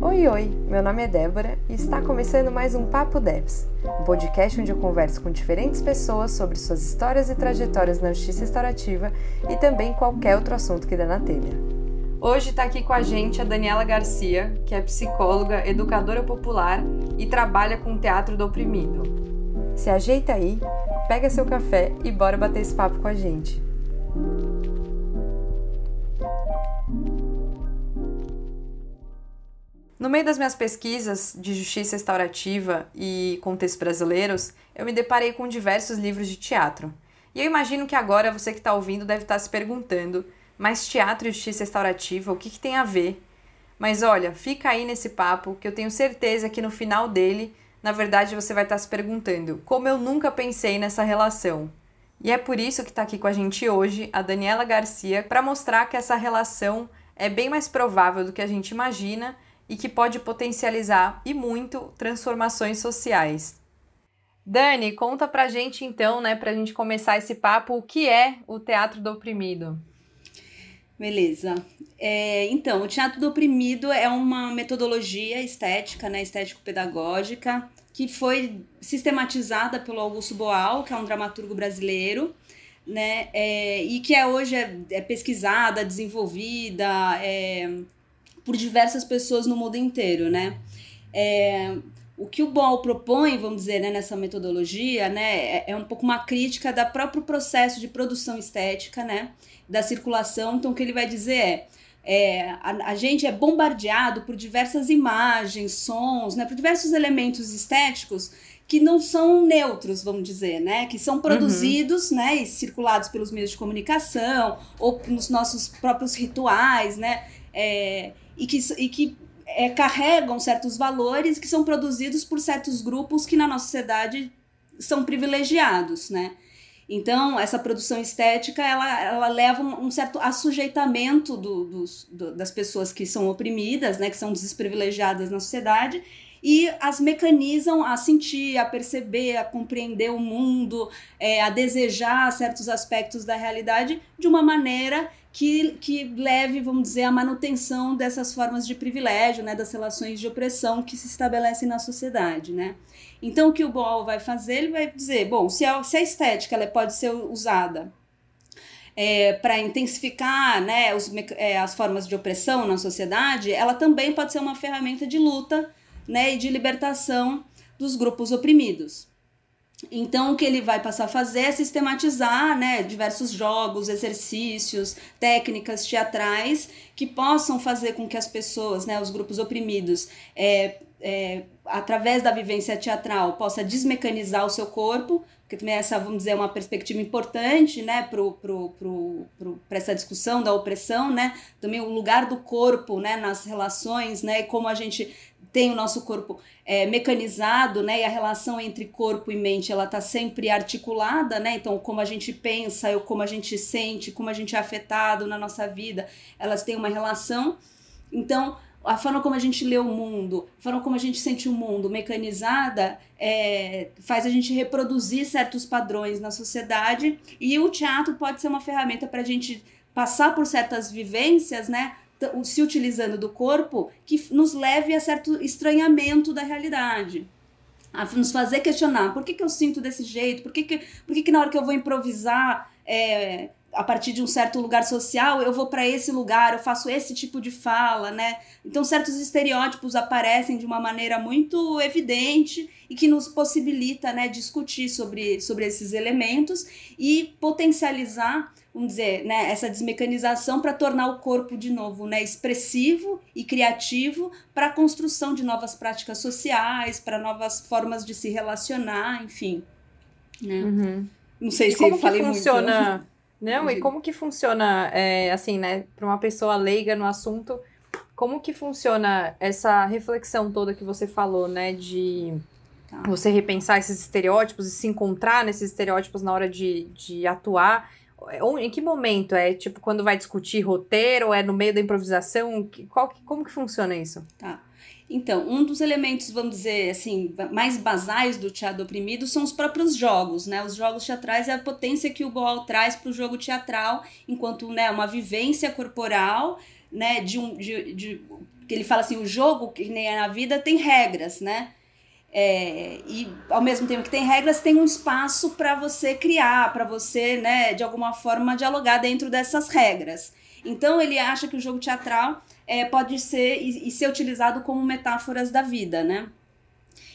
Oi, oi! Meu nome é Débora e está começando mais um Papo Debs, um podcast onde eu converso com diferentes pessoas sobre suas histórias e trajetórias na justiça restaurativa e também qualquer outro assunto que dê na telha. Hoje está aqui com a gente a Daniela Garcia, que é psicóloga, educadora popular e trabalha com o teatro do oprimido. Se ajeita aí, pega seu café e bora bater esse papo com a gente. No meio das minhas pesquisas de justiça restaurativa e contextos brasileiros, eu me deparei com diversos livros de teatro. E eu imagino que agora você que está ouvindo deve estar tá se perguntando: mas teatro e justiça restaurativa, o que, que tem a ver? Mas olha, fica aí nesse papo que eu tenho certeza que no final dele, na verdade, você vai estar tá se perguntando: como eu nunca pensei nessa relação? E é por isso que está aqui com a gente hoje a Daniela Garcia para mostrar que essa relação é bem mais provável do que a gente imagina e que pode potencializar e muito transformações sociais. Dani, conta pra gente então, né, pra gente começar esse papo, o que é o teatro do oprimido? Beleza. É, então, o teatro do oprimido é uma metodologia estética, né, estético-pedagógica, que foi sistematizada pelo Augusto Boal, que é um dramaturgo brasileiro, né, é, e que é, hoje é, é pesquisada, desenvolvida, é, por diversas pessoas no mundo inteiro, né? É, o que o Ball propõe, vamos dizer, né, nessa metodologia, né, é, é um pouco uma crítica da próprio processo de produção estética, né, da circulação. Então, o que ele vai dizer é, é a, a, gente é bombardeado por diversas imagens, sons, né, por diversos elementos estéticos que não são neutros, vamos dizer, né, que são produzidos, uhum. né, e circulados pelos meios de comunicação ou nos nossos próprios rituais, né, é, e que, e que é, carregam certos valores que são produzidos por certos grupos que na nossa sociedade são privilegiados, né? Então, essa produção estética, ela, ela leva um, certo assujeitamento do, dos, do, das pessoas que são oprimidas, né, que são desprivilegiadas na sociedade, e as mecanizam a sentir, a perceber, a compreender o mundo, é, a desejar certos aspectos da realidade de uma maneira que, que leve, vamos dizer, à manutenção dessas formas de privilégio, né, das relações de opressão que se estabelecem na sociedade, né. Então, o que o Boal vai fazer, ele vai dizer, bom, se a, se a estética ela pode ser usada é, para intensificar né, os, é, as formas de opressão na sociedade, ela também pode ser uma ferramenta de luta né, e de libertação dos grupos oprimidos. Então, o que ele vai passar a fazer é sistematizar né, diversos jogos, exercícios, técnicas teatrais que possam fazer com que as pessoas, né, os grupos oprimidos, é, é, através da vivência teatral, possa desmecanizar o seu corpo, porque também essa, vamos dizer, é uma perspectiva importante né, para essa discussão da opressão, né? Também o lugar do corpo né, nas relações, né? E como a gente tem o nosso corpo é, mecanizado, né? E a relação entre corpo e mente ela está sempre articulada, né? Então, como a gente pensa, ou como a gente sente, como a gente é afetado na nossa vida, elas têm uma relação. Então, a forma como a gente lê o mundo, a forma como a gente sente o mundo mecanizada, é, faz a gente reproduzir certos padrões na sociedade. E o teatro pode ser uma ferramenta para a gente passar por certas vivências, né? Se utilizando do corpo que nos leve a certo estranhamento da realidade. A nos fazer questionar por que, que eu sinto desse jeito, por que, que, por que, que na hora que eu vou improvisar é, a partir de um certo lugar social, eu vou para esse lugar, eu faço esse tipo de fala, né? Então, certos estereótipos aparecem de uma maneira muito evidente e que nos possibilita, né, discutir sobre, sobre esses elementos e potencializar vamos dizer, né, essa desmecanização para tornar o corpo de novo, né, expressivo e criativo para a construção de novas práticas sociais, para novas formas de se relacionar, enfim. Né? Uhum. Não sei e se como falei que funciona... muito. Não, e como que funciona, é, assim, né, para uma pessoa leiga no assunto, como que funciona essa reflexão toda que você falou, né, de tá. você repensar esses estereótipos e se encontrar nesses estereótipos na hora de, de atuar em que momento? É tipo quando vai discutir roteiro? É no meio da improvisação? Qual, como que funciona isso? Tá. Então, um dos elementos, vamos dizer assim, mais basais do teatro oprimido são os próprios jogos, né? Os jogos teatrais é a potência que o Boal traz para o jogo teatral, enquanto né, uma vivência corporal né, de um de, de que ele fala assim, o jogo que nem é na vida tem regras, né? É, e ao mesmo tempo que tem regras, tem um espaço para você criar, para você, né, de alguma forma dialogar dentro dessas regras. Então ele acha que o jogo teatral é, pode ser e, e ser utilizado como metáforas da vida, né?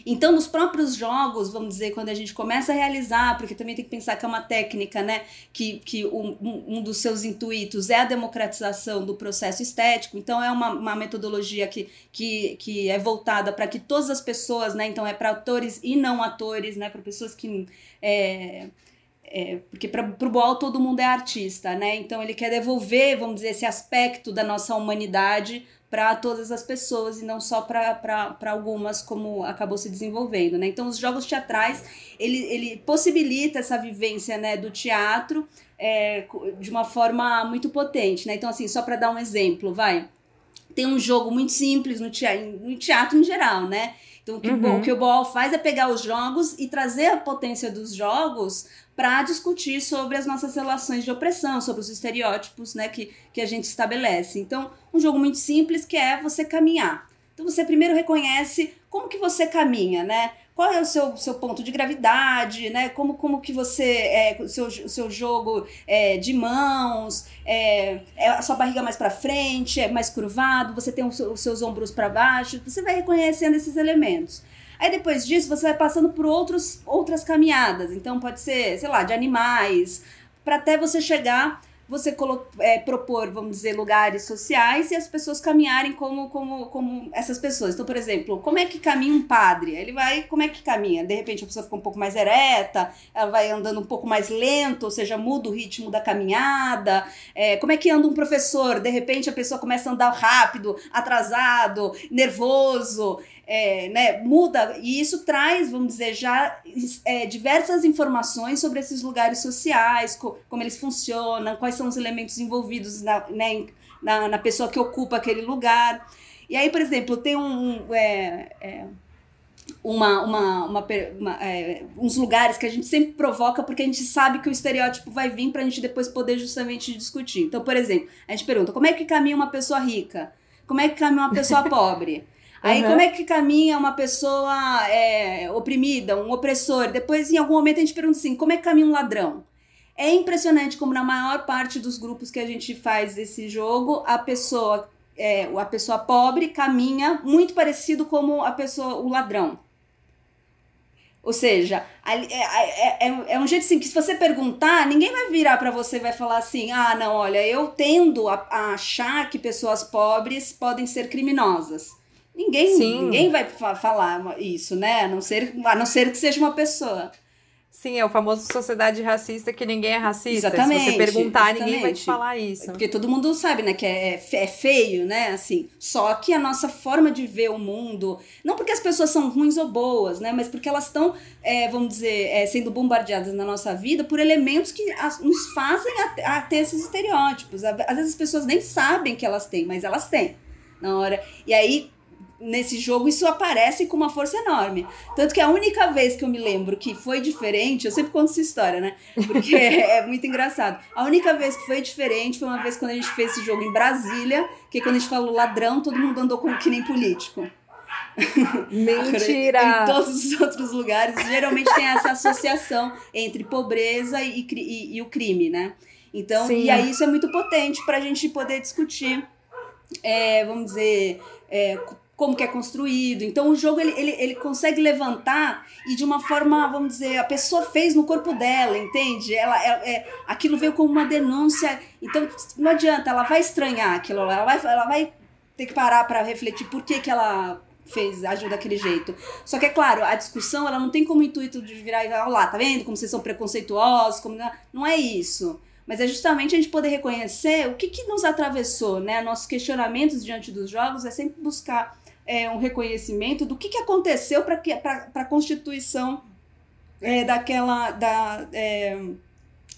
Então, nos próprios jogos, vamos dizer, quando a gente começa a realizar, porque também tem que pensar que é uma técnica, né, que, que um, um dos seus intuitos é a democratização do processo estético, então é uma, uma metodologia que, que, que é voltada para que todas as pessoas, né, então é para atores e não atores, né, para pessoas que. É, é, porque para o Boal todo mundo é artista, né? Então ele quer devolver, vamos dizer, esse aspecto da nossa humanidade para todas as pessoas e não só para algumas como acabou se desenvolvendo, né? Então os jogos teatrais ele, ele possibilita essa vivência né, do teatro é, de uma forma muito potente, né? Então assim só para dar um exemplo, vai tem um jogo muito simples no teatro, no teatro em geral, né? Então, o que, uhum. o, que o Boal faz é pegar os jogos e trazer a potência dos jogos para discutir sobre as nossas relações de opressão, sobre os estereótipos né, que, que a gente estabelece. Então, um jogo muito simples que é você caminhar. Então, você primeiro reconhece como que você caminha, né? qual é o seu, seu ponto de gravidade, né? Como, como que você, é, o seu, seu jogo é, de mãos, é, é a sua barriga mais para frente, é mais curvado, você tem os seus ombros para baixo, você vai reconhecendo esses elementos. Aí depois disso você vai passando por outros, outras caminhadas, então pode ser, sei lá, de animais, para até você chegar você é, propor, vamos dizer, lugares sociais e as pessoas caminharem como, como, como essas pessoas. Então, por exemplo, como é que caminha um padre? Ele vai, como é que caminha? De repente a pessoa fica um pouco mais ereta, ela vai andando um pouco mais lento, ou seja, muda o ritmo da caminhada. É, como é que anda um professor? De repente a pessoa começa a andar rápido, atrasado, nervoso é, né, muda, e isso traz, vamos dizer, já é, diversas informações sobre esses lugares sociais, co como eles funcionam, quais são os elementos envolvidos na, né, na, na, pessoa que ocupa aquele lugar. E aí, por exemplo, tem um. é, é uma, uma, uma, uma é, uns lugares que a gente sempre provoca porque a gente sabe que o estereótipo vai vir para a gente depois poder justamente discutir. Então, por exemplo, a gente pergunta como é que caminha uma pessoa rica? Como é que caminha uma pessoa pobre? Aí uhum. como é que caminha uma pessoa é, oprimida, um opressor? Depois, em algum momento, a gente pergunta assim: como é que caminha um ladrão? É impressionante como na maior parte dos grupos que a gente faz esse jogo, a pessoa, é, a pessoa pobre caminha muito parecido como a pessoa, o ladrão. Ou seja, é, é, é, é, um jeito assim que se você perguntar, ninguém vai virar para você e vai falar assim: ah, não, olha, eu tendo a, a achar que pessoas pobres podem ser criminosas. Ninguém, ninguém vai falar isso, né? A não, ser, a não ser que seja uma pessoa. Sim, é o famoso sociedade racista que ninguém é racista. Exatamente. Se você perguntar, exatamente. ninguém vai te falar isso. Porque todo mundo sabe, né, que é, é feio, né, assim. Só que a nossa forma de ver o mundo, não porque as pessoas são ruins ou boas, né, mas porque elas estão, é, vamos dizer, é, sendo bombardeadas na nossa vida por elementos que as, nos fazem a, a ter esses estereótipos. Às vezes as pessoas nem sabem que elas têm, mas elas têm na hora. E aí nesse jogo isso aparece com uma força enorme. Tanto que a única vez que eu me lembro que foi diferente, eu sempre conto essa história, né? Porque é muito engraçado. A única vez que foi diferente foi uma vez quando a gente fez esse jogo em Brasília, que quando a gente falou ladrão, todo mundo andou com que nem político. Mentira! em todos os outros lugares, geralmente tem essa associação entre pobreza e, e, e o crime, né? Então, Sim. e aí isso é muito potente para a gente poder discutir, é, vamos dizer, é, como que é construído. Então o jogo ele, ele, ele consegue levantar e de uma forma, vamos dizer, a pessoa fez no corpo dela, entende? Ela, ela é, aquilo veio como uma denúncia. Então não adianta, ela vai estranhar aquilo, ela vai, ela vai ter que parar para refletir por que, que ela fez, agiu daquele jeito. Só que é claro, a discussão ela não tem como intuito de virar e falar, lá, tá vendo como vocês são preconceituosos, como não é isso. Mas é justamente a gente poder reconhecer o que, que nos atravessou, né? Nossos questionamentos diante dos jogos é sempre buscar é, um reconhecimento do que, que aconteceu para a constituição é, daquela. Da, é,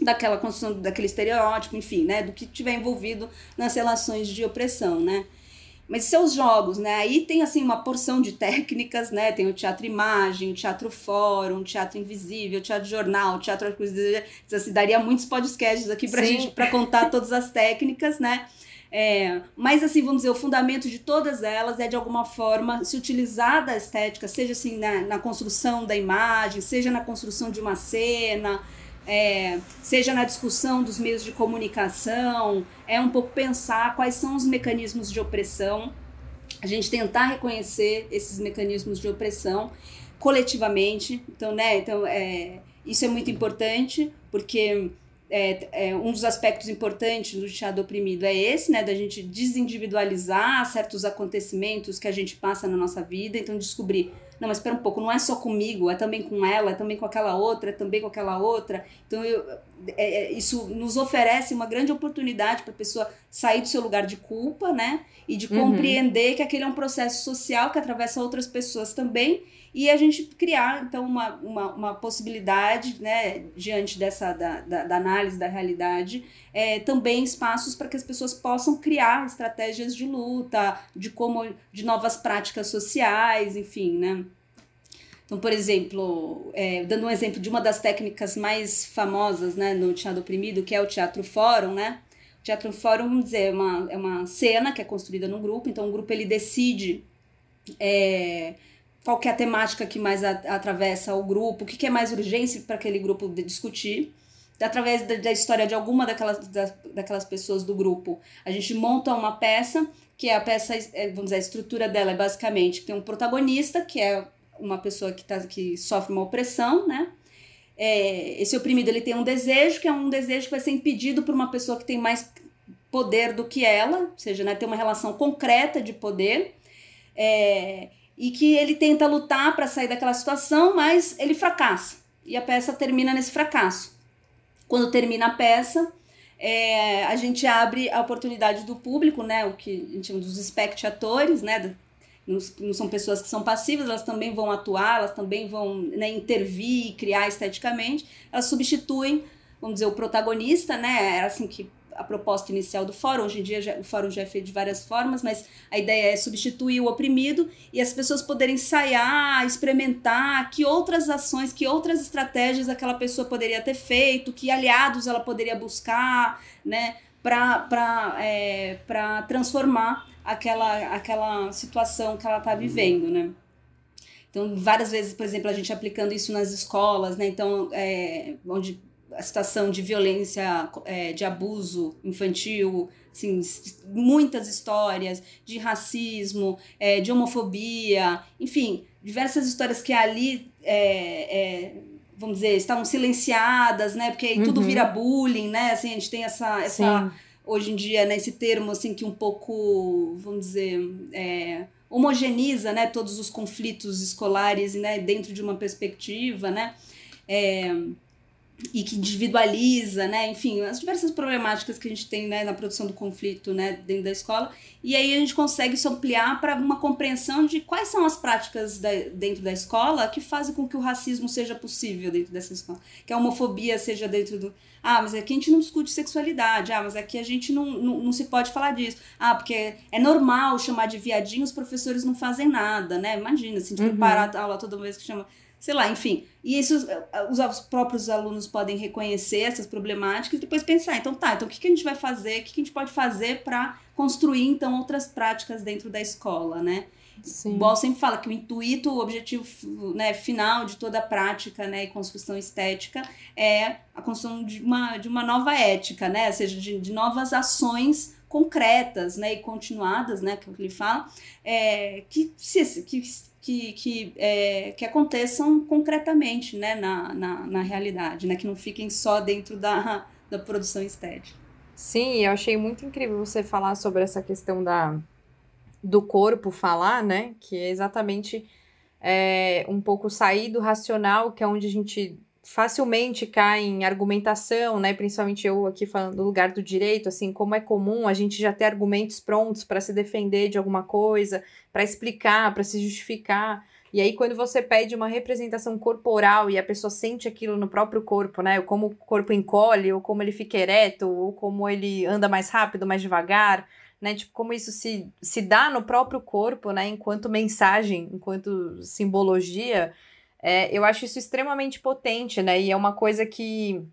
daquela construção daquele estereótipo, enfim, né, do que tiver envolvido nas relações de opressão, né? Mas seus jogos, né? Aí tem assim uma porção de técnicas, né? Tem o teatro imagem, o teatro fórum, o teatro invisível, o teatro jornal, o teatro assim, daria muitos podcasts aqui pra Sim. gente para contar todas as técnicas, né? É, mas, assim, vamos dizer, o fundamento de todas elas é, de alguma forma, se utilizar da estética, seja assim na, na construção da imagem, seja na construção de uma cena, é, seja na discussão dos meios de comunicação, é um pouco pensar quais são os mecanismos de opressão, a gente tentar reconhecer esses mecanismos de opressão coletivamente. Então, né, então, é, isso é muito importante, porque é, é, um dos aspectos importantes do teatro oprimido é esse, né, da gente desindividualizar certos acontecimentos que a gente passa na nossa vida, então descobrir não, mas espera um pouco, não é só comigo, é também com ela, é também com aquela outra, é também com aquela outra. Então, eu, é, é isso nos oferece uma grande oportunidade para a pessoa sair do seu lugar de culpa, né? E de uhum. compreender que aquele é um processo social que atravessa outras pessoas também e a gente criar, então, uma, uma, uma possibilidade, né, diante dessa, da, da, da análise da realidade, é, também espaços para que as pessoas possam criar estratégias de luta, de como, de novas práticas sociais, enfim, né. Então, por exemplo, é, dando um exemplo de uma das técnicas mais famosas né, no teatro oprimido, que é o teatro fórum, né? O teatro fórum, vamos dizer, é uma, é uma cena que é construída no grupo, então o grupo ele decide é, qual é a temática que mais a, atravessa o grupo, o que, que é mais urgência para aquele grupo discutir. Através da, da, história de alguma daquelas, da, daquelas pessoas do grupo, a gente monta uma peça, que é a peça, é, vamos dizer, a estrutura dela é basicamente tem um protagonista, que é uma pessoa que, tá, que sofre uma opressão, né? É, esse oprimido ele tem um desejo, que é um desejo que vai ser impedido por uma pessoa que tem mais poder do que ela, ou seja, né, tem uma relação concreta de poder. É, e que ele tenta lutar para sair daquela situação, mas ele fracassa. E a peça termina nesse fracasso. Quando termina a peça, é, a gente abre a oportunidade do público, né, o que a gente chama dos espectadores, né, não, são pessoas que são passivas, elas também vão atuar, elas também vão né, intervir, criar esteticamente, elas substituem, vamos dizer, o protagonista, né, era assim que a proposta inicial do fórum. Hoje em dia já, o fórum já é feito de várias formas, mas a ideia é substituir o oprimido e as pessoas poderem ensaiar, experimentar que outras ações, que outras estratégias aquela pessoa poderia ter feito, que aliados ela poderia buscar, né, para é, transformar aquela, aquela situação que ela está vivendo, né. Então, várias vezes, por exemplo, a gente aplicando isso nas escolas, né? Então, é, onde a situação de violência, é, de abuso infantil, assim, muitas histórias de racismo, é, de homofobia, enfim, diversas histórias que ali, é, é vamos dizer, estavam silenciadas, né? Porque aí tudo uhum. vira bullying, né? Assim, a gente tem essa, essa hoje em dia, né, esse termo assim que um pouco, vamos dizer, é, homogeniza, né, todos os conflitos escolares, né, dentro de uma perspectiva, né? É, e que individualiza, né? Enfim, as diversas problemáticas que a gente tem né, na produção do conflito né, dentro da escola. E aí a gente consegue isso ampliar para uma compreensão de quais são as práticas da, dentro da escola que fazem com que o racismo seja possível dentro dessa escola. Que a homofobia seja dentro do. Ah, mas aqui a gente não discute sexualidade. Ah, mas aqui a gente não, não, não se pode falar disso. Ah, porque é normal chamar de viadinho, os professores não fazem nada, né? Imagina, se a gente uhum. parar a aula toda vez que chama sei lá, enfim. E isso os próprios alunos podem reconhecer essas problemáticas e depois pensar, então tá, então o que, que a gente vai fazer, o que, que a gente pode fazer para construir então outras práticas dentro da escola, né? Sim. O Ball sempre fala que o intuito, o objetivo né, final de toda a prática né, e construção estética é a construção de uma, de uma nova ética, né? Ou seja, de, de novas ações concretas né, e continuadas, né, que ele fala, é, que, se, que que, que, é, que aconteçam concretamente né, na, na, na realidade, né, que não fiquem só dentro da, da produção estética. Sim, eu achei muito incrível você falar sobre essa questão da, do corpo falar, né? Que é exatamente é, um pouco sair do racional, que é onde a gente facilmente cai em argumentação, né? Principalmente eu aqui falando do lugar do direito, assim, como é comum a gente já ter argumentos prontos para se defender de alguma coisa, para explicar, para se justificar. E aí, quando você pede uma representação corporal e a pessoa sente aquilo no próprio corpo, né? Como o corpo encolhe, ou como ele fica ereto, ou como ele anda mais rápido, mais devagar, né? Tipo, como isso se, se dá no próprio corpo, né? Enquanto mensagem, enquanto simbologia é, eu acho isso extremamente potente, né? E é uma coisa que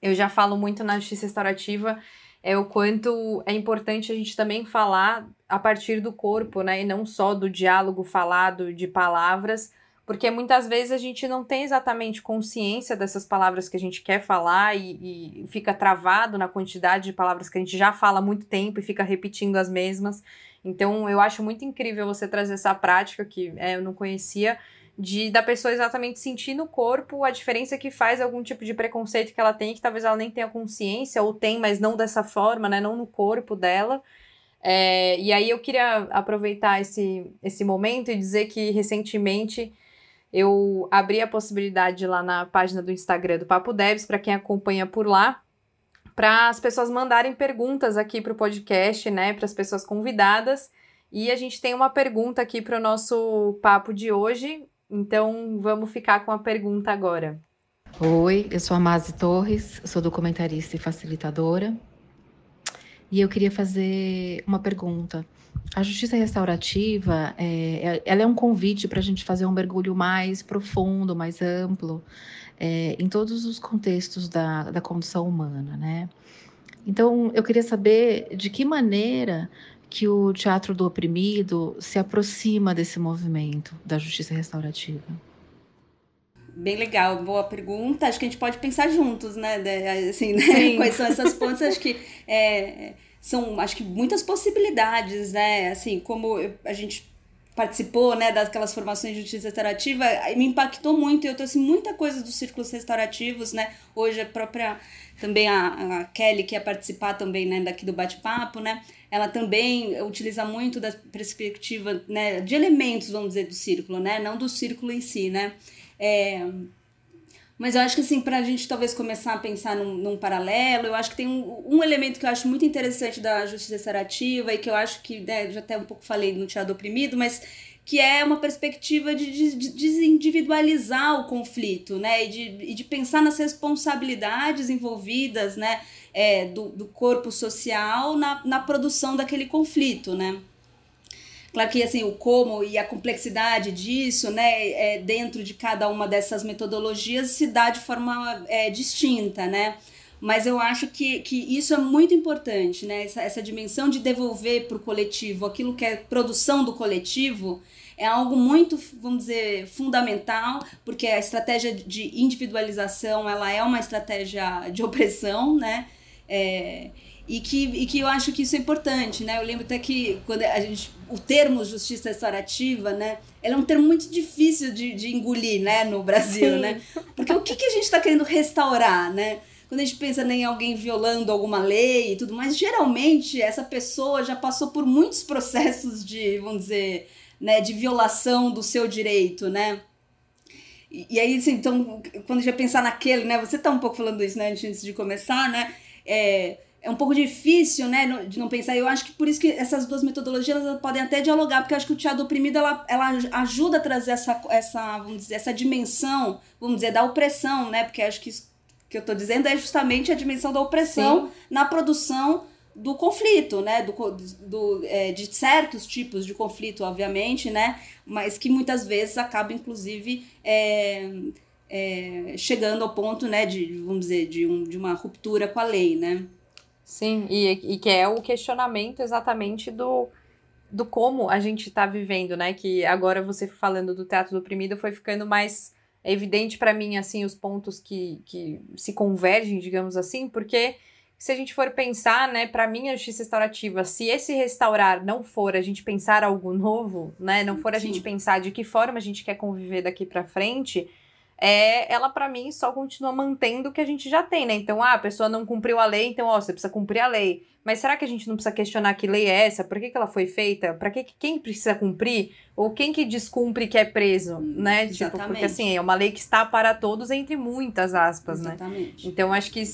eu já falo muito na justiça restaurativa é o quanto é importante a gente também falar a partir do corpo, né? E não só do diálogo falado de palavras, porque muitas vezes a gente não tem exatamente consciência dessas palavras que a gente quer falar e, e, fica travado na quantidade de palavras que a gente já fala há muito tempo e fica repetindo as mesmas. Então, eu acho muito incrível você trazer essa prática que é, eu não conhecia, de da pessoa exatamente sentir no corpo a diferença que faz algum tipo de preconceito que ela tem, que talvez ela nem tenha consciência, ou tem, mas não dessa forma, né? Não no corpo dela. É, e aí eu queria aproveitar esse, esse momento e dizer que recentemente eu abri a possibilidade lá na página do Instagram do Papo Devs, para quem acompanha por lá, para as pessoas mandarem perguntas aqui para o podcast, né, para as pessoas convidadas. E a gente tem uma pergunta aqui para o nosso papo de hoje, então vamos ficar com a pergunta agora. Oi, eu sou a Mazi Torres, sou documentarista e facilitadora. E eu queria fazer uma pergunta. A justiça restaurativa, é, é ela é um convite para a gente fazer um mergulho mais profundo, mais amplo, é, em todos os contextos da, da condição humana, né? Então, eu queria saber de que maneira que o teatro do oprimido se aproxima desse movimento da justiça restaurativa. Bem legal, boa pergunta. Acho que a gente pode pensar juntos, né? Assim, né? Quais são essas pontas? Acho que é, são, acho que muitas possibilidades, né? Assim, como a gente participou, né, daquelas formações de justiça restaurativa, me impactou muito. Eu trouxe muita coisa dos círculos restaurativos, né? Hoje a própria também a, a Kelly que ia participar também, né, daqui do bate-papo, né? Ela também utiliza muito da perspectiva, né, de elementos, vamos dizer, do círculo, né? Não do círculo em si, né? É, mas eu acho que, assim, para a gente talvez começar a pensar num, num paralelo, eu acho que tem um, um, elemento que eu acho muito interessante da justiça restaurativa e que eu acho que, né, já até um pouco falei no Teatro Oprimido, mas que é uma perspectiva de, de, de desindividualizar o conflito, né, e de, de pensar nas responsabilidades envolvidas, né, é, do, do corpo social na, na produção daquele conflito, né. Claro que assim, o como e a complexidade disso, né, é, dentro de cada uma dessas metodologias se dá de forma é, distinta, né? Mas eu acho que, que isso é muito importante, né? Essa, essa dimensão de devolver para o coletivo aquilo que é produção do coletivo é algo muito, vamos dizer, fundamental, porque a estratégia de individualização ela é uma estratégia de opressão, né? É, e que, e que eu acho que isso é importante, né? Eu lembro até que quando a gente, o termo justiça restaurativa, né? Ele é um termo muito difícil de, de engolir, né? No Brasil, Sim. né? Porque o que, que a gente está querendo restaurar, né? Quando a gente pensa em alguém violando alguma lei e tudo mais, geralmente essa pessoa já passou por muitos processos de, vamos dizer, né, de violação do seu direito, né? E, e aí, assim, então, quando a gente vai pensar naquele, né? Você tá um pouco falando isso, né, antes de começar, né? É, é um pouco difícil, né, de não pensar. Eu acho que por isso que essas duas metodologias elas podem até dialogar, porque eu acho que o teatro oprimido ela, ela ajuda a trazer essa, essa, vamos dizer, essa dimensão, vamos dizer, da opressão, né? Porque acho que isso que eu estou dizendo é justamente a dimensão da opressão Sim. na produção do conflito, né? Do, do, é, de certos tipos de conflito, obviamente, né? Mas que muitas vezes acaba, inclusive, é, é, chegando ao ponto, né, de, vamos dizer, de, um, de uma ruptura com a lei, né? Sim, e, e que é o questionamento exatamente do, do como a gente está vivendo, né? Que agora você falando do teatro do oprimido foi ficando mais evidente para mim, assim, os pontos que, que se convergem, digamos assim, porque se a gente for pensar, né, para mim a justiça restaurativa, se esse restaurar não for a gente pensar algo novo, né, não for a Sim. gente pensar de que forma a gente quer conviver daqui para frente, é, ela para mim só continua mantendo o que a gente já tem, né? Então, ah, a pessoa não cumpriu a lei, então, ó, você precisa cumprir a lei. Mas será que a gente não precisa questionar que lei é essa? Por que, que ela foi feita? Para que quem precisa cumprir? Ou quem que descumpre que é preso, hum, né? Exatamente. Tipo, porque assim, é uma lei que está para todos entre muitas aspas, né? Exatamente. né? Então, acho que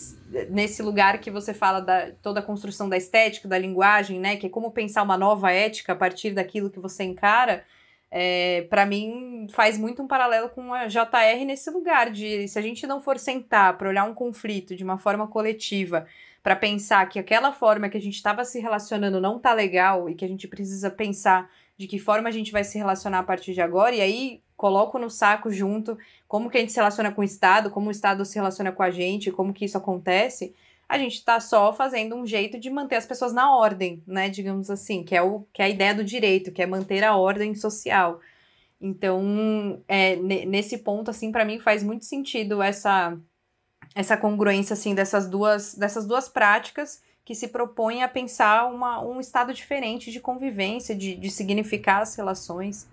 nesse lugar que você fala da toda a construção da estética, da linguagem, né, que é como pensar uma nova ética a partir daquilo que você encara, é, para mim faz muito um paralelo com a JR nesse lugar de se a gente não for sentar para olhar um conflito de uma forma coletiva, para pensar que aquela forma que a gente estava se relacionando não tá legal e que a gente precisa pensar de que forma a gente vai se relacionar a partir de agora e aí coloco no saco junto como que a gente se relaciona com o Estado, como o Estado se relaciona com a gente, como que isso acontece, a gente está só fazendo um jeito de manter as pessoas na ordem, né? Digamos assim, que é, o, que é a ideia do direito, que é manter a ordem social. Então, é, nesse ponto, assim, para mim faz muito sentido essa essa congruência, assim, dessas duas, dessas duas práticas que se propõem a pensar uma, um estado diferente de convivência, de, de significar as relações.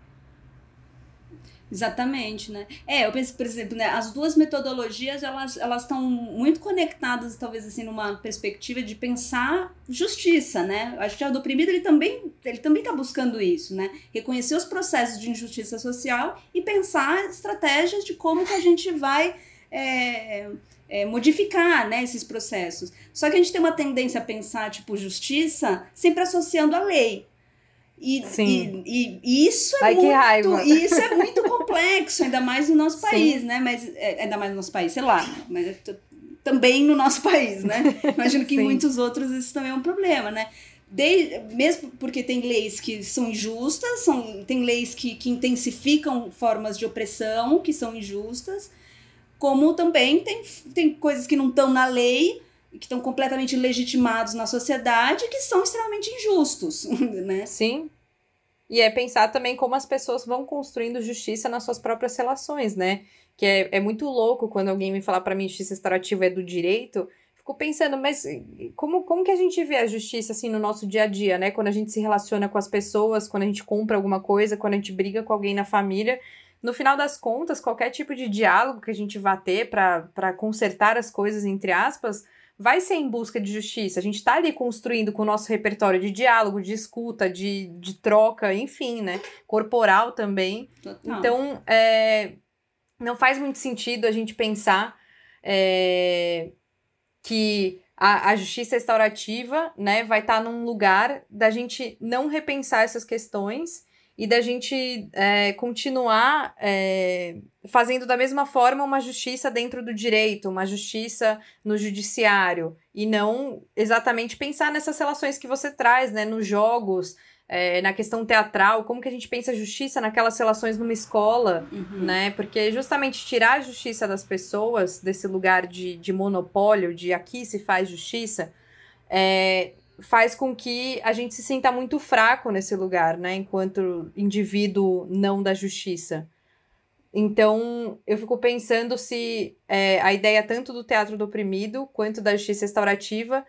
Exatamente, né? É, eu penso, por exemplo, né, as duas metodologias, elas elas estão muito conectadas, talvez assim, numa perspectiva de pensar justiça, né? Acho que o oprimido, ele também ele também está buscando isso, né? Reconhecer os processos de injustiça social e pensar estratégias de como que a gente vai é, é, modificar né, esses processos. Só que a gente tem uma tendência a pensar, tipo, justiça sempre associando a lei. E, Sim. E, e, isso é Ai, muito isso é muito complexo, ainda mais no nosso país, Sim. né? Mas é, ainda mais no nosso país, sei lá, mas é também no nosso país, né? Imagino que em muitos outros isso também é um problema, né? De, mesmo porque tem leis que são injustas, são, tem leis que, que intensificam formas de opressão que são injustas, como também tem, tem coisas que não estão na lei, que estão completamente legitimados na sociedade, que são extremamente injustos, né? Sim. E é pensar também como as pessoas vão construindo justiça nas suas próprias relações, né? Que é, é muito louco quando alguém me falar para mim justiça restaurativa é do direito. Fico pensando, mas como, como que a gente vê a justiça assim no nosso dia a dia, né? Quando a gente se relaciona com as pessoas, quando a gente compra alguma coisa, quando a gente briga com alguém na família. No final das contas, qualquer tipo de diálogo que a gente vá ter para consertar as coisas, entre aspas, vai ser em busca de justiça. A gente está ali construindo com o nosso repertório de diálogo, de escuta, de, de troca, enfim, né? Corporal também. Total. Então, é, não faz muito sentido a gente pensar é, que a, a justiça restaurativa né, vai estar tá num lugar da gente não repensar essas questões e da gente é, continuar é, fazendo da mesma forma uma justiça dentro do direito, uma justiça no judiciário, e não exatamente pensar nessas relações que você traz, né, nos jogos, é, na questão teatral, como que a gente pensa justiça naquelas relações numa escola, uhum. né? Porque justamente tirar a justiça das pessoas desse lugar de, de monopólio, de aqui se faz justiça, é, faz com que a gente se sinta muito fraco nesse lugar, né? Enquanto indivíduo não da justiça. Então, eu fico pensando se é, a ideia tanto do teatro do oprimido quanto da justiça restaurativa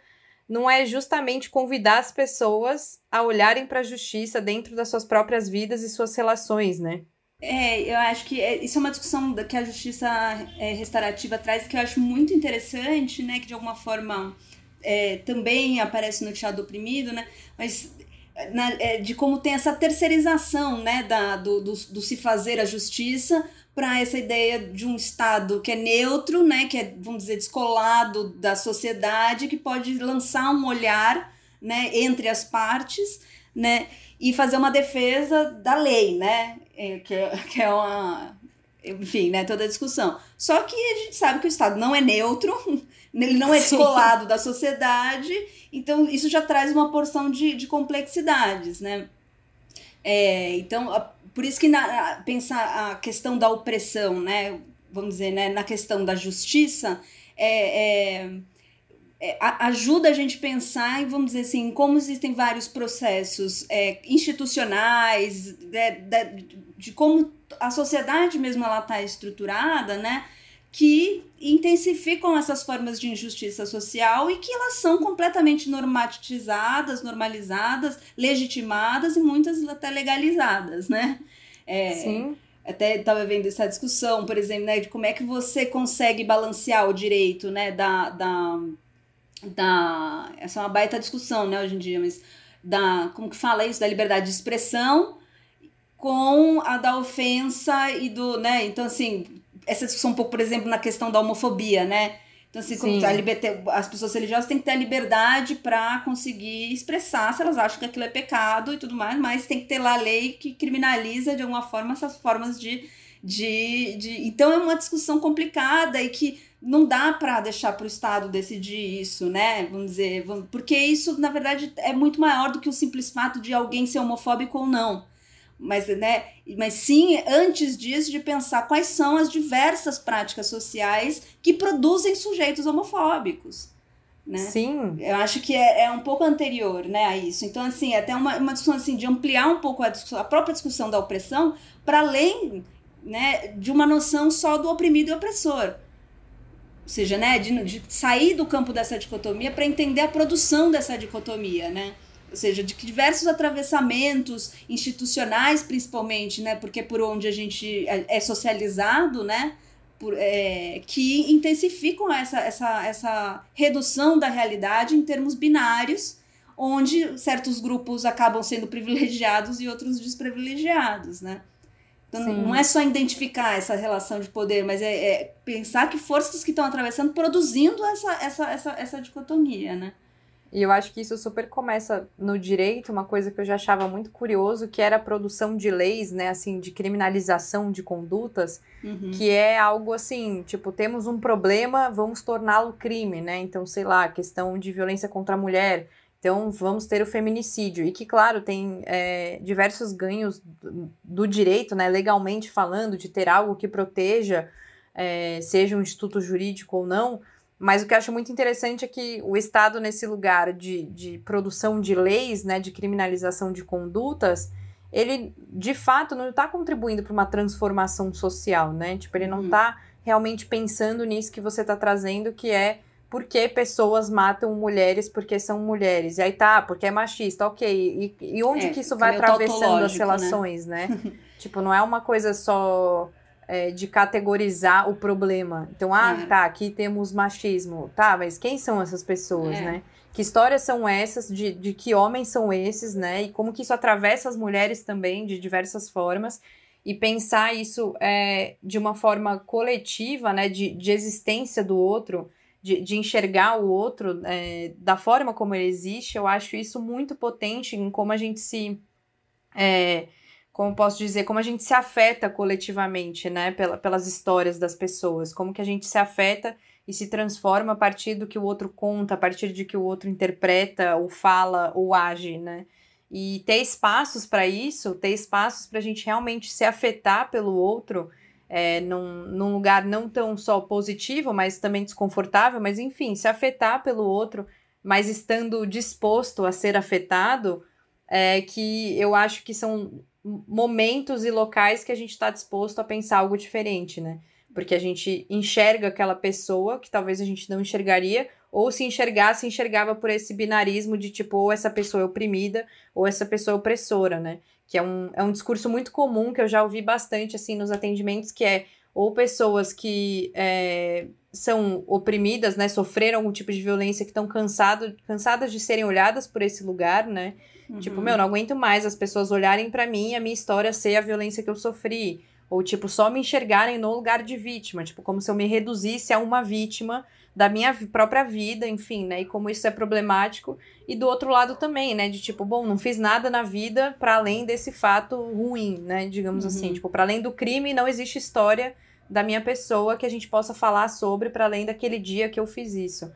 não é justamente convidar as pessoas a olharem para a justiça dentro das suas próprias vidas e suas relações, né? É, eu acho que é, isso é uma discussão que a justiça é, restaurativa traz que eu acho muito interessante, né? Que de alguma forma é, também aparece no Teatro Oprimido, né? Mas na, é, de como tem essa terceirização né, da, do, do, do se fazer a justiça para essa ideia de um Estado que é neutro, né, que é, vamos dizer, descolado da sociedade, que pode lançar um olhar né, entre as partes né, e fazer uma defesa da lei, né, é, que, é, que é uma. Enfim, né, toda a discussão. Só que a gente sabe que o Estado não é neutro, ele não é descolado Sim. da sociedade, então isso já traz uma porção de, de complexidades, né? É, então, a, por isso que na, pensar a questão da opressão, né? Vamos dizer, né, na questão da justiça, é, é, é ajuda a gente a pensar em, vamos dizer assim, como existem vários processos é, institucionais, né, de, de, como a sociedade mesmo ela está estruturada, né? Que intensificam essas formas de injustiça social e que elas são completamente normatizadas, normalizadas, legitimadas e muitas até legalizadas, né? É, Sim. Até estava vendo essa discussão, por exemplo, né, de como é que você consegue balancear o direito, né, da, da, da... Essa é uma baita discussão, né, hoje em dia, mas da... Como que fala isso? Da liberdade de expressão com a da ofensa e do, né, então assim, essa discussão um pouco, por exemplo, na questão da homofobia, né? Então, assim, como a liberte... as pessoas religiosas têm que ter a liberdade para conseguir expressar se elas acham que aquilo é pecado e tudo mais, mas tem que ter lá a lei que criminaliza de alguma forma essas formas de. de, de... Então, é uma discussão complicada e que não dá para deixar para o Estado decidir isso, né? Vamos dizer, porque isso, na verdade, é muito maior do que o simples fato de alguém ser homofóbico ou não mas, né, mas sim antes disso de pensar quais são as diversas práticas sociais que produzem sujeitos homofóbicos. Né? Sim. Eu acho que é, é um pouco anterior né, a isso. Então, assim, é até uma, uma discussão assim, de ampliar um pouco a, a própria discussão da opressão para além né, de uma noção só do oprimido e opressor. Ou seja, né, de, de sair do campo dessa dicotomia para entender a produção dessa dicotomia, né? Ou seja, de diversos atravessamentos institucionais, principalmente, né? Porque é por onde a gente é, é socializado, né? Por, é, que intensificam essa, essa, essa redução da realidade em termos binários, onde certos grupos acabam sendo privilegiados e outros desprivilegiados, né? Então Sim. não é só identificar essa relação de poder, mas é, é pensar que forças que estão atravessando produzindo essa, essa, essa, essa dicotomia, né? E eu acho que isso super começa no direito, uma coisa que eu já achava muito curioso, que era a produção de leis, né, assim, de criminalização de condutas, uhum. que é algo assim, tipo, temos um problema, vamos torná-lo crime, né? Então, sei lá, questão de violência contra a mulher, então vamos ter o feminicídio. E que, claro, tem é, diversos ganhos do, direito, né, legalmente falando, de ter algo que proteja, é, seja um instituto jurídico ou não, mas o que eu acho muito interessante é que o Estado, nesse lugar de, de produção de leis, né, de criminalização de condutas, ele de fato não está contribuindo para uma transformação social, né? Tipo, ele não está uhum. realmente pensando nisso que você está trazendo, que é por que pessoas matam mulheres porque são mulheres. E aí tá, porque é machista, ok. E, e onde é, que isso vai atravessando as né? relações, né? né? tipo, não é uma coisa só é, de categorizar o problema. Então, ah, é. tá, aqui temos machismo. Tá, mas quem são essas pessoas, é. né? Que histórias são essas, de, de que homens são esses, né? E como que isso atravessa as mulheres também, de diversas formas. E pensar isso é, de uma forma coletiva, né? De, de existência do outro, de, de enxergar o outro é, da forma como ele existe, eu acho isso muito potente em como a gente se é, como posso dizer, como a gente se afeta coletivamente, né, Pela, pelas histórias das pessoas, como que a gente se afeta e se transforma a partir do que o outro conta, a partir de que o outro interpreta, ou fala, ou age, né? E ter espaços para isso, ter espaços para a gente realmente se afetar pelo outro, é, num, num lugar não tão só positivo, mas também desconfortável, mas enfim, se afetar pelo outro, mas estando disposto a ser afetado, é, que eu acho que são momentos e locais que a gente está disposto a pensar algo diferente, né? Porque a gente enxerga aquela pessoa que talvez a gente não enxergaria, ou se enxergasse, enxergava por esse binarismo de tipo, ou essa pessoa é oprimida, ou essa pessoa é opressora, né? Que é um, é um discurso muito comum que eu já ouvi bastante assim nos atendimentos, que é ou pessoas que é, são oprimidas, né, sofreram algum tipo de violência, que estão cansado, cansadas de serem olhadas por esse lugar, né? Uhum. Tipo, meu, não aguento mais as pessoas olharem para mim e a minha história ser a violência que eu sofri. Ou, tipo, só me enxergarem no lugar de vítima. Tipo, como se eu me reduzisse a uma vítima da minha própria vida, enfim, né? E como isso é problemático. E do outro lado também, né? De tipo, bom, não fiz nada na vida para além desse fato ruim, né? Digamos uhum. assim. Tipo, para além do crime, não existe história da minha pessoa que a gente possa falar sobre para além daquele dia que eu fiz isso.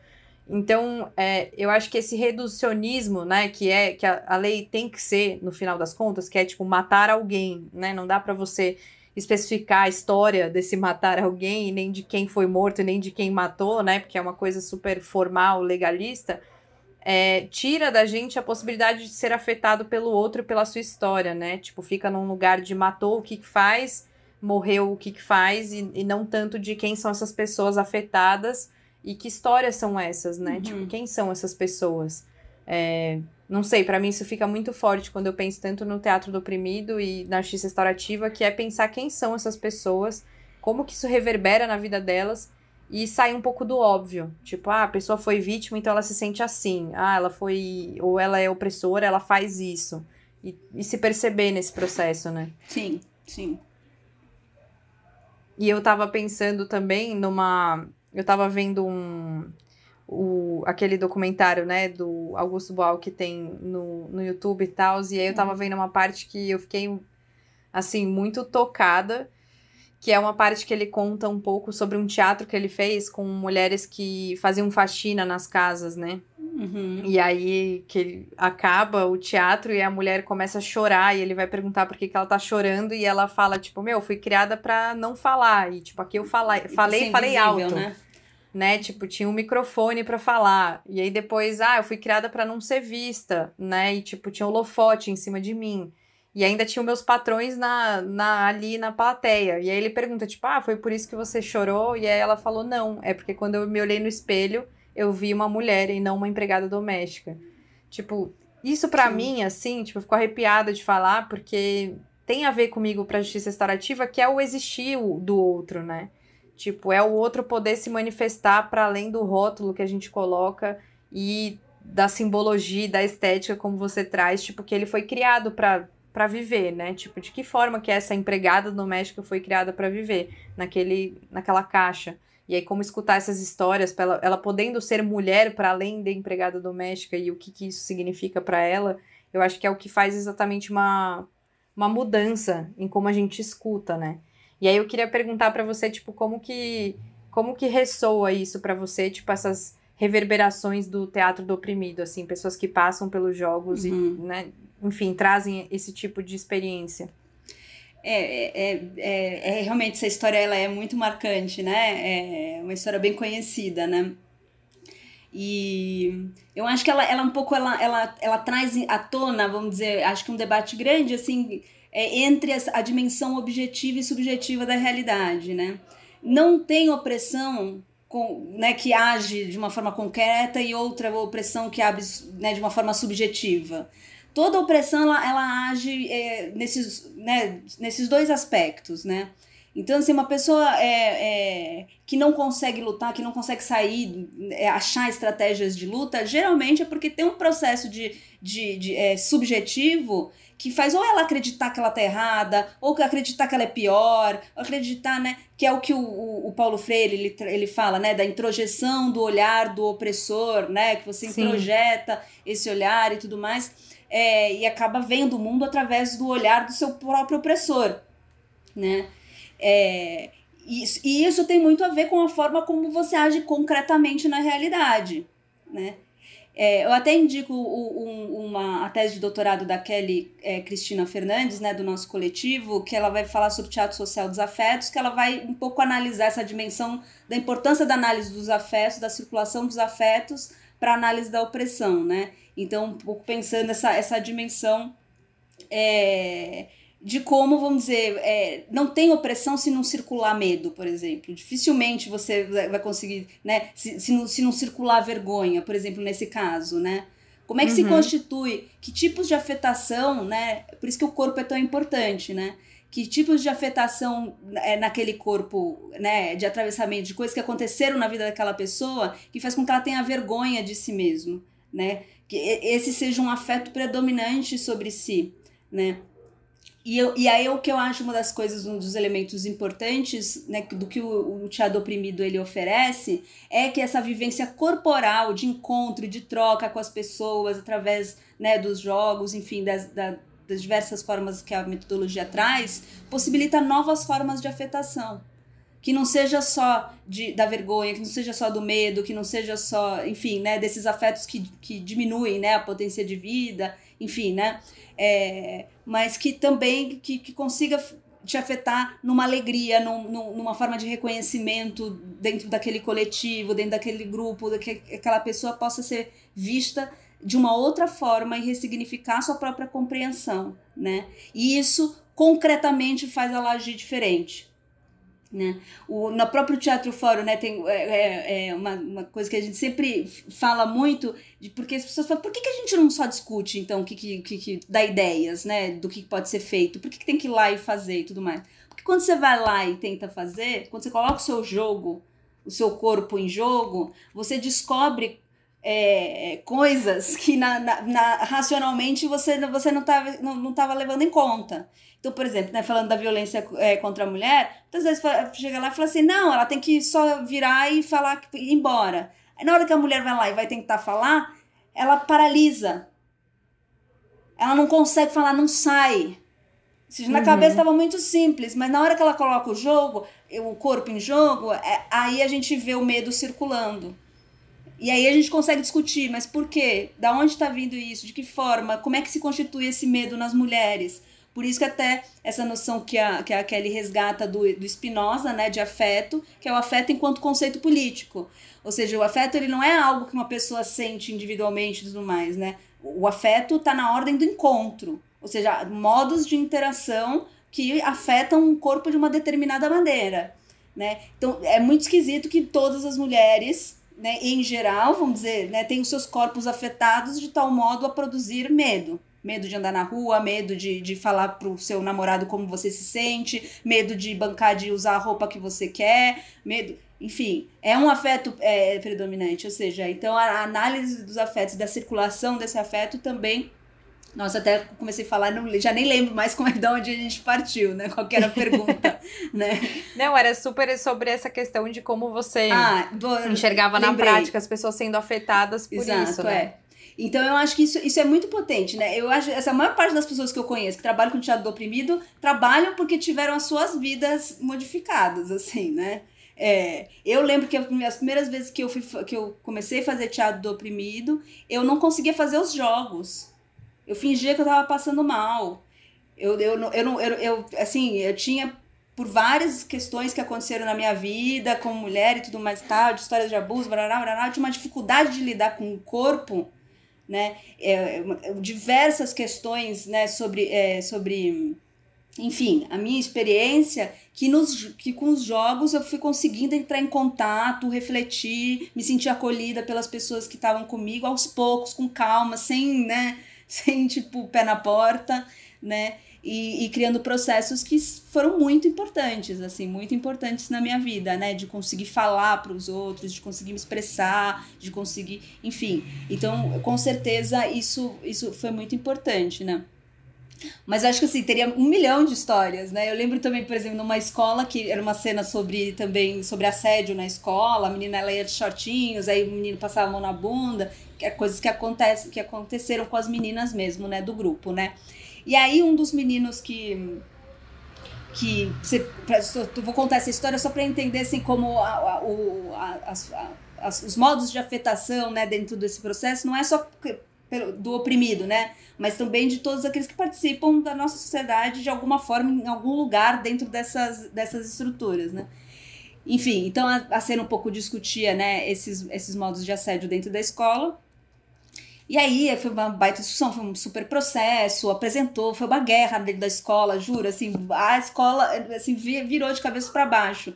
Então, é, eu acho que esse reducionismo, né, que é que a, a, lei tem que ser, no final das contas, que é tipo matar alguém, né? Não dá para você especificar a história desse matar alguém, nem de quem foi morto, nem de quem matou, né? Porque é uma coisa super formal, legalista. É, tira da gente a possibilidade de ser afetado pelo outro pela sua história, né? Tipo, fica num lugar de matou o que, que faz, morreu o que, que faz, e, e não tanto de quem são essas pessoas afetadas e que histórias são essas, né? Uhum. Tipo, quem são essas pessoas? É, não sei, para mim isso fica muito forte quando eu penso tanto no teatro do oprimido e na justiça restaurativa, que é pensar quem são essas pessoas, como que isso reverbera na vida delas e sair um pouco do óbvio. Tipo, ah, a pessoa foi vítima, então ela se sente assim. Ah, ela foi. Ou ela é opressora, ela faz isso. E, e se perceber nesse processo, né? Sim, sim. E eu tava pensando também numa eu tava vendo um. O, aquele documentário, né, do Augusto Boal que tem no, no YouTube e tal, e aí eu tava uhum. vendo uma parte que eu fiquei, assim, muito tocada, que é uma parte que ele conta um pouco sobre um teatro que ele fez com mulheres que faziam faxina nas casas, né? Uhum. E aí que ele acaba o teatro e a mulher começa a chorar e ele vai perguntar por que, que ela tá chorando e ela fala, tipo, meu, fui criada para não falar. E tipo, aqui eu fala, falei, falei alto. Né? né? Tipo, tinha um microfone para falar. E aí depois, ah, eu fui criada para não ser vista, né? E tipo, tinha holofote em cima de mim. E ainda tinha meus patrões na, na, ali na plateia. E aí ele pergunta, tipo, ah, foi por isso que você chorou? E aí ela falou, não, é porque quando eu me olhei no espelho, eu vi uma mulher e não uma empregada doméstica. Tipo, isso para mim, assim, tipo, eu fico arrepiada de falar, porque tem a ver comigo pra justiça restaurativa, que é o existir do outro, né? Tipo, é o outro poder se manifestar para além do rótulo que a gente coloca e da simbologia, da estética como você traz, tipo, que ele foi criado para para viver, né? Tipo, de que forma que essa empregada doméstica foi criada para viver naquele, naquela caixa? E aí, como escutar essas histórias, ela, ela podendo ser mulher para além de empregada doméstica e o que, que isso significa para ela, eu acho que é o que faz exatamente uma, uma mudança em como a gente escuta, né? E aí eu queria perguntar para você, tipo, como que como que ressoa isso para você, tipo, essas reverberações do teatro do oprimido, assim, pessoas que passam pelos jogos uhum. e, né, enfim, trazem esse tipo de experiência. É, é, é, é, realmente essa história ela é muito marcante, né? É uma história bem conhecida, né? E eu acho que ela, ela um pouco ela, ela, ela traz à tona, vamos dizer, acho que um debate grande assim é, entre a dimensão objetiva e subjetiva da realidade, né? Não tem opressão com, né, que age de uma forma concreta e outra opressão que age né, de uma forma subjetiva toda opressão ela, ela age é, nesses, né, nesses dois aspectos, né? Então, assim, uma pessoa é, é, que não consegue lutar, que não consegue sair, é, achar estratégias de luta, geralmente é porque tem um processo de, de, de é, subjetivo que faz ou ela acreditar que ela tá errada, ou acreditar que ela é pior, ou acreditar, né, que é o que o, o, o Paulo Freire, ele, ele fala, né, da introjeção do olhar do opressor, né, que você Sim. introjeta esse olhar e tudo mais é, e acaba vendo o mundo através do olhar do seu próprio opressor, né? É, isso, e isso tem muito a ver com a forma como você age concretamente na realidade, né? É, eu até indico um, uma, a tese de doutorado da Kelly é, Cristina Fernandes, né, do nosso coletivo, que ela vai falar sobre teatro social dos afetos, que ela vai um pouco analisar essa dimensão da importância da análise dos afetos, da circulação dos afetos para análise da opressão, né? Então, um pouco pensando essa, essa dimensão é, de como, vamos dizer, é, não tem opressão se não circular medo, por exemplo. Dificilmente você vai conseguir, né? Se, se, não, se não circular vergonha, por exemplo, nesse caso, né? Como é que uhum. se constitui? Que tipos de afetação, né? Por isso que o corpo é tão importante, né? que tipos de afetação é, naquele corpo, né, de atravessamento, de coisas que aconteceram na vida daquela pessoa, que faz com que ela tenha vergonha de si mesmo, né? Que esse seja um afeto predominante sobre si, né? E, eu, e aí o que eu acho uma das coisas, um dos elementos importantes né, do que o, o teatro oprimido ele oferece é que essa vivência corporal de encontro, de troca com as pessoas através né, dos jogos, enfim, das, da, das diversas formas que a metodologia traz, possibilita novas formas de afetação. Que não seja só de, da vergonha, que não seja só do medo, que não seja só, enfim, né, desses afetos que, que diminuem né, a potência de vida, enfim, né? É, mas que também que, que consiga te afetar numa alegria, num, numa forma de reconhecimento dentro daquele coletivo, dentro daquele grupo, que aquela pessoa possa ser vista de uma outra forma e ressignificar sua própria compreensão, né? E isso concretamente faz ela agir diferente. Né? O, no próprio Teatro Fórum né, tem é, é, é uma, uma coisa que a gente sempre fala muito, de, porque as pessoas falam, por que, que a gente não só discute, então, o que, que, que, dá ideias, né, do que pode ser feito, por que, que tem que ir lá e fazer e tudo mais? Porque quando você vai lá e tenta fazer, quando você coloca o seu jogo, o seu corpo em jogo, você descobre é, coisas que na, na, na, racionalmente você, você não estava não, não tava levando em conta. Então, por exemplo, né, falando da violência é, contra a mulher, muitas vezes chega lá e fala assim: não, ela tem que só virar e falar, ir embora. Aí, na hora que a mulher vai lá e vai tentar falar, ela paralisa. Ela não consegue falar, não sai. Na uhum. cabeça estava muito simples, mas na hora que ela coloca o jogo, o corpo em jogo, é, aí a gente vê o medo circulando. E aí a gente consegue discutir, mas por quê? Da onde está vindo isso? De que forma? Como é que se constitui esse medo nas mulheres? Por isso que até essa noção que a, que a Kelly resgata do, do Spinoza, né, de afeto, que é o afeto enquanto conceito político. Ou seja, o afeto ele não é algo que uma pessoa sente individualmente e tudo mais, né? O afeto está na ordem do encontro. Ou seja, modos de interação que afetam um corpo de uma determinada maneira, né? Então, é muito esquisito que todas as mulheres, né, em geral, vamos dizer, né, têm os seus corpos afetados de tal modo a produzir medo. Medo de andar na rua, medo de, de falar pro seu namorado como você se sente, medo de bancar de usar a roupa que você quer, medo. Enfim, é um afeto é, predominante. Ou seja, então a análise dos afetos, da circulação desse afeto também nossa, até comecei a falar, não, já nem lembro mais como é de onde a gente partiu, né? Qual era a pergunta, né? Não, era super sobre essa questão de como você ah, enxergava lembrei. na prática as pessoas sendo afetadas por Exato, isso, né? É. Então eu acho que isso, isso é muito potente, né? Eu acho essa maior parte das pessoas que eu conheço que trabalham com teatro do oprimido trabalham porque tiveram as suas vidas modificadas, assim, né? É, eu lembro que as primeiras vezes que eu, fui, que eu comecei a fazer teatro do oprimido, eu não conseguia fazer os jogos. Eu fingia que eu tava passando mal. Eu, eu, eu, eu, eu, eu assim, eu tinha por várias questões que aconteceram na minha vida, como mulher e tudo mais tal, de histórias de abuso, barará, barará, eu tinha uma dificuldade de lidar com o corpo, né? É, diversas questões, né, sobre, é, sobre enfim, a minha experiência que, nos, que com os jogos eu fui conseguindo entrar em contato, refletir, me sentir acolhida pelas pessoas que estavam comigo aos poucos, com calma, sem, né, sem, tipo, pé na porta, né? E, e, criando processos que foram muito importantes, assim, muito importantes na minha vida, né? De conseguir falar para os outros, de conseguir me expressar, de conseguir, enfim. Então, com certeza, isso, isso foi muito importante, né? Mas acho que assim, teria um milhão de histórias, né? Eu lembro também, por exemplo, numa escola que era uma cena sobre também sobre assédio na escola, a menina ela ia de shortinhos, aí o menino passava a mão na bunda, que é coisas que acontecem, que aconteceram com as meninas mesmo, né, do grupo, né? E aí um dos meninos que que você, eu vou contar essa história só para entender assim como a, a, o, a, as, os modos de afetação, né, dentro desse processo não é só do oprimido, né? Mas também de todos aqueles que participam da nossa sociedade de alguma forma, em algum lugar dentro dessas, dessas estruturas, né? Enfim, então a, a cena um pouco discutia, né, esses, esses modos de assédio dentro da escola. E aí foi uma baita discussão, foi um super processo, apresentou, foi uma guerra dentro da escola, juro, assim, a escola assim, virou de cabeça para baixo,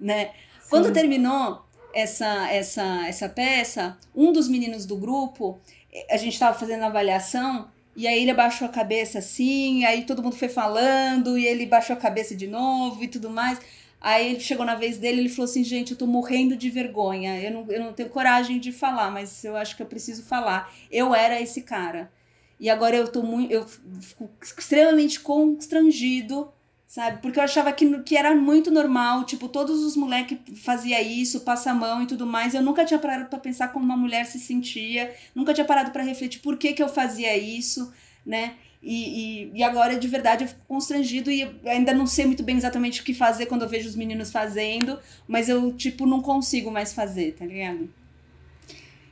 né? Sim. Quando terminou essa, essa, essa peça, um dos meninos do grupo, a gente estava fazendo a avaliação e aí ele abaixou a cabeça assim, aí todo mundo foi falando e ele baixou a cabeça de novo e tudo mais. Aí ele chegou na vez dele, ele falou assim, gente, eu tô morrendo de vergonha. Eu não, eu não tenho coragem de falar, mas eu acho que eu preciso falar. Eu era esse cara. E agora eu tô muito. Eu fico extremamente constrangido sabe? Porque eu achava que, que era muito normal, tipo, todos os moleques fazia isso, passa a mão e tudo mais. Eu nunca tinha parado para pensar como uma mulher se sentia, nunca tinha parado para refletir por que que eu fazia isso, né? E, e, e agora, de verdade, eu fico constrangido e ainda não sei muito bem exatamente o que fazer quando eu vejo os meninos fazendo, mas eu, tipo, não consigo mais fazer, tá ligado?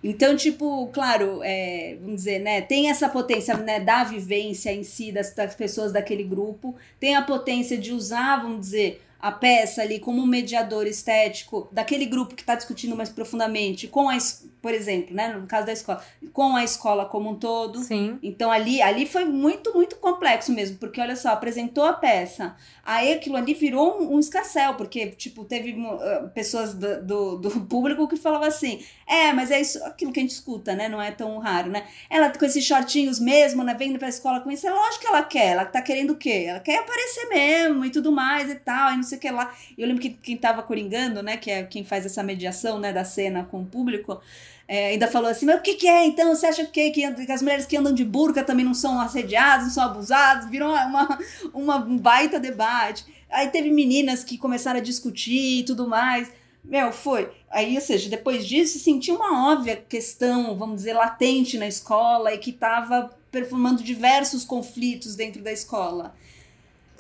Então, tipo, claro, é, vamos dizer, né, tem essa potência né, da vivência em si das, das pessoas daquele grupo, tem a potência de usar, vamos dizer, a peça ali como um mediador estético daquele grupo que está discutindo mais profundamente com a por exemplo, né, no caso da escola, com a escola como um todo. Sim. Então ali, ali foi muito, muito complexo mesmo, porque olha só, apresentou a peça, aí aquilo ali virou um, um escarcel, porque, tipo, teve uh, pessoas do, do, do, público que falavam assim, é, mas é isso, aquilo que a gente escuta, né, não é tão raro, né, ela com esses shortinhos mesmo, né, vendo pra escola com isso, é lógico que ela quer, ela tá querendo o quê? Ela quer aparecer mesmo e tudo mais e tal, e não sei o que lá. Eu lembro que quem tava coringando, né, que é quem faz essa mediação, né, da cena com o público, é, ainda falou assim, mas o que, que é então? Você acha que, que, as mulheres que andam de burca também não são assediadas, não são abusadas? Virou uma, uma, um baita debate. Aí teve meninas que começaram a discutir e tudo mais. Meu, foi. Aí, ou seja, depois disso, senti uma óbvia questão, vamos dizer, latente na escola e que estava perfumando diversos conflitos dentro da escola.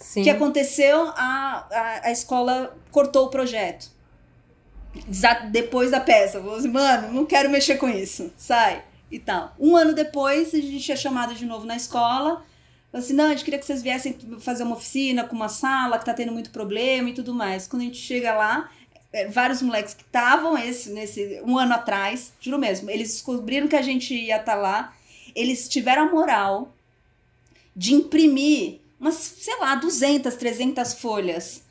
Sim. Que aconteceu? A, a, a escola cortou o projeto depois da peça. Falou assim, mano, não quero mexer com isso, sai e tal. Um ano depois, a gente é chamado de novo na escola, Falou assim, não, a gente queria que vocês viessem fazer uma oficina com uma sala que tá tendo muito problema e tudo mais. Quando a gente chega lá, é, vários moleques que estavam esse, nesse um ano atrás, juro mesmo, eles descobriram que a gente ia estar tá lá, eles tiveram a moral de imprimir umas, sei lá, 200, 300 folhas,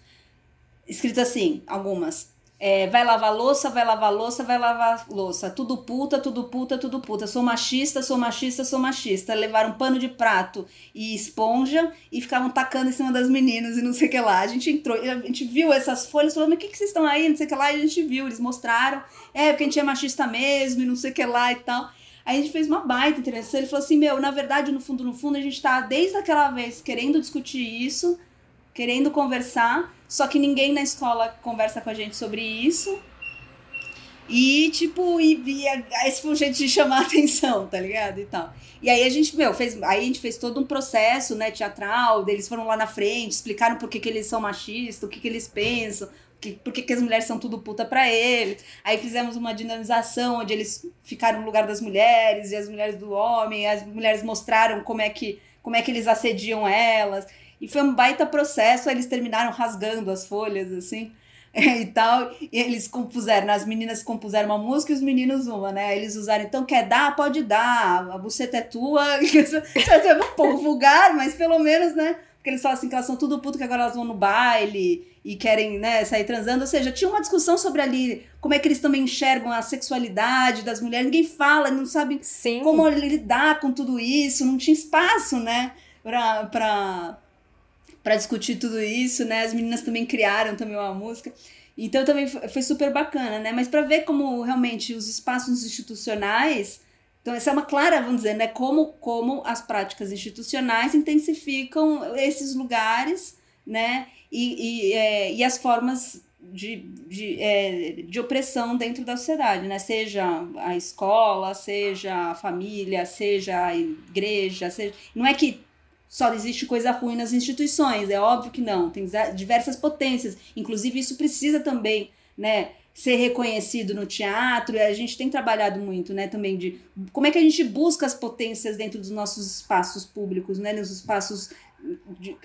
escrito assim, algumas, é, vai lavar louça, vai lavar louça, vai lavar louça. Tudo puta, tudo puta, tudo puta. Sou machista, sou machista, sou machista. Levaram pano de prato e esponja e ficavam tacando em cima das meninas e não sei o que lá. A gente entrou, a gente viu essas folhas falou, mas o que, que vocês estão aí? Não sei o que lá. E a gente viu, eles mostraram. É, porque a gente é machista mesmo e não sei o que lá e tal. Aí a gente fez uma baita interessante. Ele falou assim: Meu, na verdade, no fundo, no fundo, a gente tá desde aquela vez querendo discutir isso, querendo conversar. Só que ninguém na escola conversa com a gente sobre isso. E, tipo, e, e esse foi um jeito de chamar a atenção, tá ligado? E tal. E aí a gente, meu, fez. Aí a gente fez todo um processo, né, teatral, eles foram lá na frente, explicaram por que, que eles são machistas, o que, que eles pensam, que, por que, as mulheres são tudo puta pra eles. Aí fizemos uma dinamização onde eles ficaram no lugar das mulheres e as mulheres do homem, as mulheres mostraram como é que, como é que eles assediam elas. E foi um baita processo, eles terminaram rasgando as folhas, assim, e tal. E eles compuseram, as meninas compuseram uma música e os meninos uma, né? Eles usaram, então, quer dar? Pode dar, a buceta é tua. é um pouco vulgar, mas pelo menos, né? Porque eles falam assim que elas são tudo puto, que agora elas vão no baile e querem, né, sair transando. Ou seja, tinha uma discussão sobre ali como é que eles também enxergam a sexualidade das mulheres. Ninguém fala, não sabe Sim. como lidar com tudo isso. Não tinha espaço, né? Pra, pra, para discutir tudo isso, né? As meninas também criaram também uma música. Então também foi super bacana, né? Mas para ver como realmente os espaços institucionais, então essa é uma clara, vamos dizer, né? Como, como as práticas institucionais intensificam esses lugares, né? E, e, é, e as formas de, de, é, de opressão dentro da sociedade, né? Seja a escola, seja a família, seja a igreja, seja... Não é que só existe coisa ruim nas instituições, é óbvio que não, tem diversas potências, inclusive isso precisa também, né, ser reconhecido no teatro, e a gente tem trabalhado muito, né, também de como é que a gente busca as potências dentro dos nossos espaços públicos, né, nos espaços de,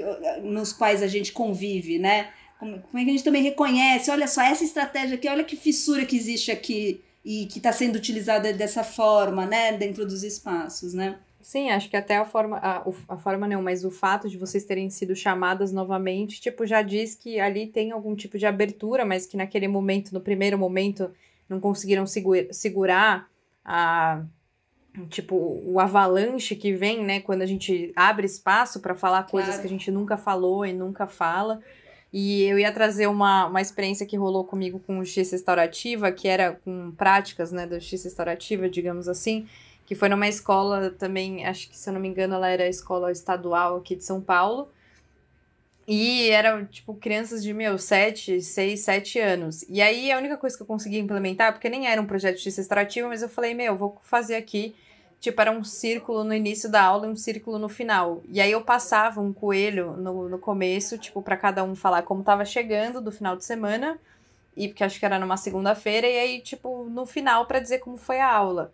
nos quais a gente convive, né, como, como é que a gente também reconhece, olha só, essa estratégia aqui, olha que fissura que existe aqui, e que está sendo utilizada dessa forma, né, dentro dos espaços, né. Sim, acho que até a forma, a, a forma não, mas o fato de vocês terem sido chamadas novamente, tipo, já diz que ali tem algum tipo de abertura, mas que naquele momento, no primeiro momento, não conseguiram segura, segurar a tipo o avalanche que vem, né, quando a gente abre espaço para falar coisas claro. que a gente nunca falou e nunca fala. E eu ia trazer uma, uma experiência que rolou comigo com justiça restaurativa, que era com práticas, né, da justiça restaurativa, digamos assim, que foi numa escola também, acho que se eu não me engano, ela era a escola estadual aqui de São Paulo. E eram, tipo, crianças de, meu, 7, 6, 7 anos. E aí a única coisa que eu consegui implementar, porque nem era um projeto de justiça extrativa, mas eu falei, meu, vou fazer aqui. Tipo, era um círculo no início da aula e um círculo no final. E aí eu passava um coelho no, no começo, tipo, para cada um falar como tava chegando do final de semana. E porque acho que era numa segunda-feira. E aí, tipo, no final, para dizer como foi a aula.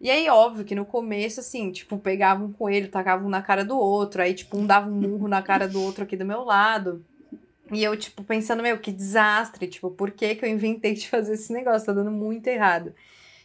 E aí, óbvio que no começo, assim, tipo, pegavam um coelho, tacavam um na cara do outro, aí, tipo, um dava um murro na cara do outro aqui do meu lado. E eu, tipo, pensando, meu, que desastre, tipo, por que que eu inventei de fazer esse negócio? Tá dando muito errado.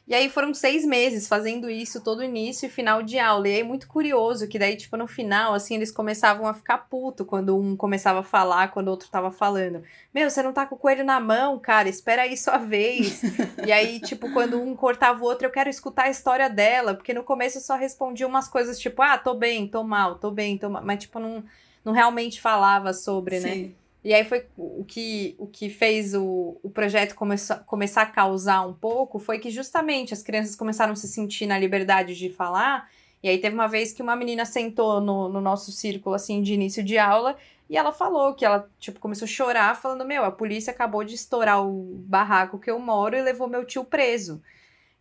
E aí foram seis meses fazendo isso, todo início e final de aula. E aí muito curioso que daí, tipo, no final, assim, eles começavam a ficar puto quando um começava a falar, quando o outro tava falando. Meu, você não tá com o coelho na mão, cara, espera aí sua vez. e aí, tipo, quando um cortava o outro, eu quero escutar a história dela, porque no começo eu só respondia umas coisas tipo, ah, tô bem, tô mal, tô bem, tô mal. Mas, tipo, não, não realmente falava sobre, né? Sim. né? E aí foi o que, o que fez o, o projeto começar, começar a causar um pouco foi que justamente as crianças começaram a se sentir na liberdade de falar. E aí teve uma vez que uma menina sentou no, no nosso círculo, assim, de início de aula, e ela falou que ela, tipo, começou a chorar, falando, meu, a polícia acabou de estourar o barraco que eu moro e levou meu tio preso.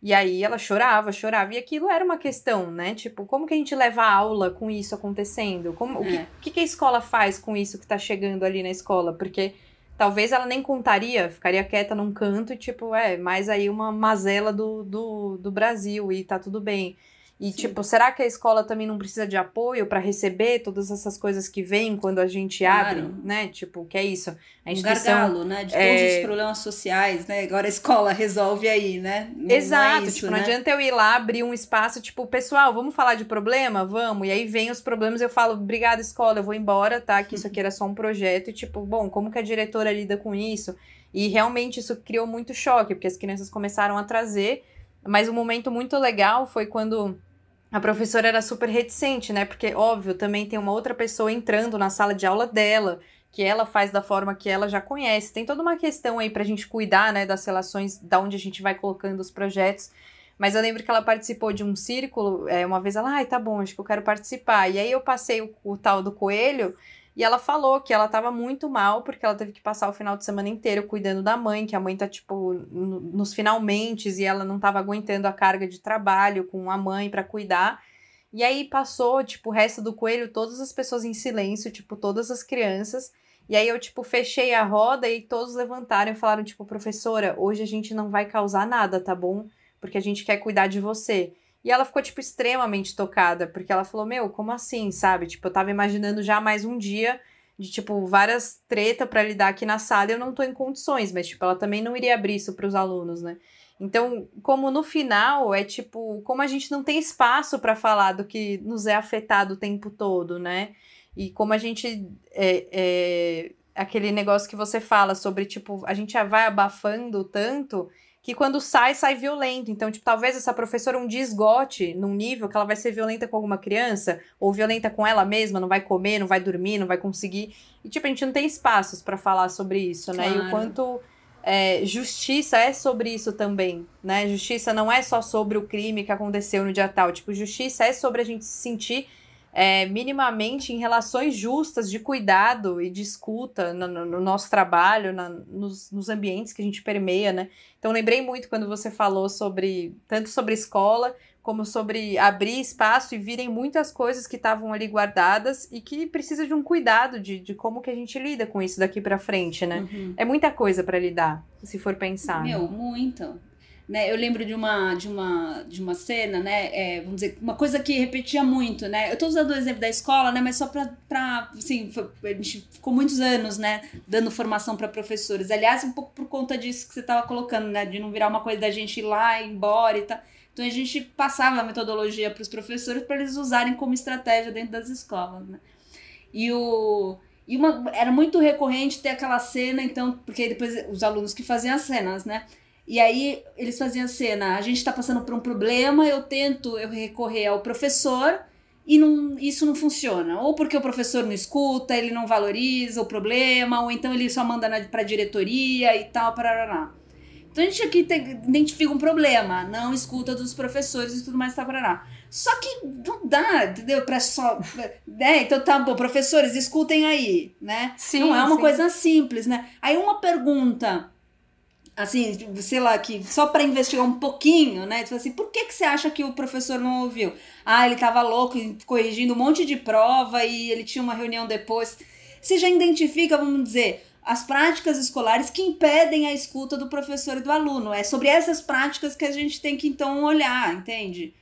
E aí ela chorava, chorava. E aquilo era uma questão, né? Tipo, como que a gente leva a aula com isso acontecendo? Como, é. O que, que a escola faz com isso que tá chegando ali na escola? Porque talvez ela nem contaria, ficaria quieta num canto e tipo, é, mais aí uma mazela do, do, do Brasil e tá tudo bem. E, Sim. tipo, será que a escola também não precisa de apoio para receber todas essas coisas que vêm quando a gente claro. abre, né? Tipo, que é isso. A instituição, um gargalo, né? De é... todos os problemas sociais, né? Agora a escola resolve aí, né? Não, Exato. Não é isso, tipo, né? não adianta eu ir lá abrir um espaço, tipo, pessoal, vamos falar de problema? Vamos. E aí vem os problemas, eu falo, obrigada, escola, eu vou embora, tá? Que isso aqui era só um projeto. E, tipo, bom, como que a diretora lida com isso? E realmente isso criou muito choque, porque as crianças começaram a trazer. Mas um momento muito legal foi quando a professora era super reticente, né? Porque, óbvio, também tem uma outra pessoa entrando na sala de aula dela, que ela faz da forma que ela já conhece. Tem toda uma questão aí pra gente cuidar, né, das relações, da onde a gente vai colocando os projetos. Mas eu lembro que ela participou de um círculo, é, uma vez ela, ai, tá bom, acho que eu quero participar. E aí eu passei o, o tal do coelho, e ela falou que ela tava muito mal, porque ela teve que passar o final de semana inteiro cuidando da mãe, que a mãe tá, tipo, no, nos finalmente, e ela não tava aguentando a carga de trabalho com a mãe para cuidar. E aí passou, tipo, o resto do coelho, todas as pessoas em silêncio, tipo, todas as crianças. E aí eu, tipo, fechei a roda e todos levantaram e falaram, tipo, professora, hoje a gente não vai causar nada, tá bom? Porque a gente quer cuidar de você. E ela ficou, tipo, extremamente tocada, porque ela falou: Meu, como assim, sabe? Tipo, eu tava imaginando já mais um dia de, tipo, várias treta para lidar aqui na sala eu não tô em condições, mas, tipo, ela também não iria abrir isso pros alunos, né? Então, como no final é tipo, como a gente não tem espaço para falar do que nos é afetado o tempo todo, né? E como a gente é, é aquele negócio que você fala sobre, tipo, a gente já vai abafando tanto que quando sai, sai violento. Então, tipo, talvez essa professora um dia esgote num nível que ela vai ser violenta com alguma criança, ou violenta com ela mesma, não vai comer, não vai dormir, não vai conseguir. E, tipo, a gente não tem espaços para falar sobre isso, né? Claro. E o quanto é, justiça é sobre isso também, né? Justiça não é só sobre o crime que aconteceu no dia tal. Tipo, justiça é sobre a gente se sentir é, minimamente em relações justas de cuidado e de escuta no, no, no nosso trabalho, na, nos, nos, ambientes que a gente permeia, né? Então lembrei muito quando você falou sobre tanto sobre escola como sobre abrir espaço e virem muitas coisas que estavam ali guardadas e que precisa de um cuidado de, de como que a gente lida com isso daqui para frente, né? Uhum. É muita coisa para lidar, se for pensar. Meu, né? muito. Né, eu lembro de uma, de uma, de uma cena, né? É, vamos dizer, uma coisa que repetia muito, né? Eu estou usando o exemplo da escola, né? Mas só para, assim, foi, a gente ficou muitos anos, né? Dando formação para professores. Aliás, um pouco por conta disso que você estava colocando, né? De não virar uma coisa da gente ir lá, ir embora e tal. Então a gente passava a metodologia para os professores para eles usarem como estratégia dentro das escolas, né? E o e uma era muito recorrente ter aquela cena, então, porque depois os alunos que faziam as cenas, né? E aí eles faziam a cena, a gente está passando por um problema, eu tento eu recorrer ao professor e não, isso não funciona. Ou porque o professor não escuta, ele não valoriza o problema, ou então ele só manda para a diretoria e tal, parará. Então a gente aqui te, identifica um problema, não escuta dos professores e tudo mais, tá, parará. Só que não dá, entendeu? Para só. Né? Então tá bom, professores, escutem aí, né? Sim, não é uma sim. coisa simples, né? Aí uma pergunta assim, sei lá, que só para investigar um pouquinho, né? Tipo assim, por que, que você acha que o professor não ouviu? Ah, ele tava louco corrigindo um monte de prova e ele tinha uma reunião depois. Você já identifica, vamos dizer, as práticas escolares que impedem a escuta do professor e do aluno. É sobre essas práticas que a gente tem que então olhar, entende?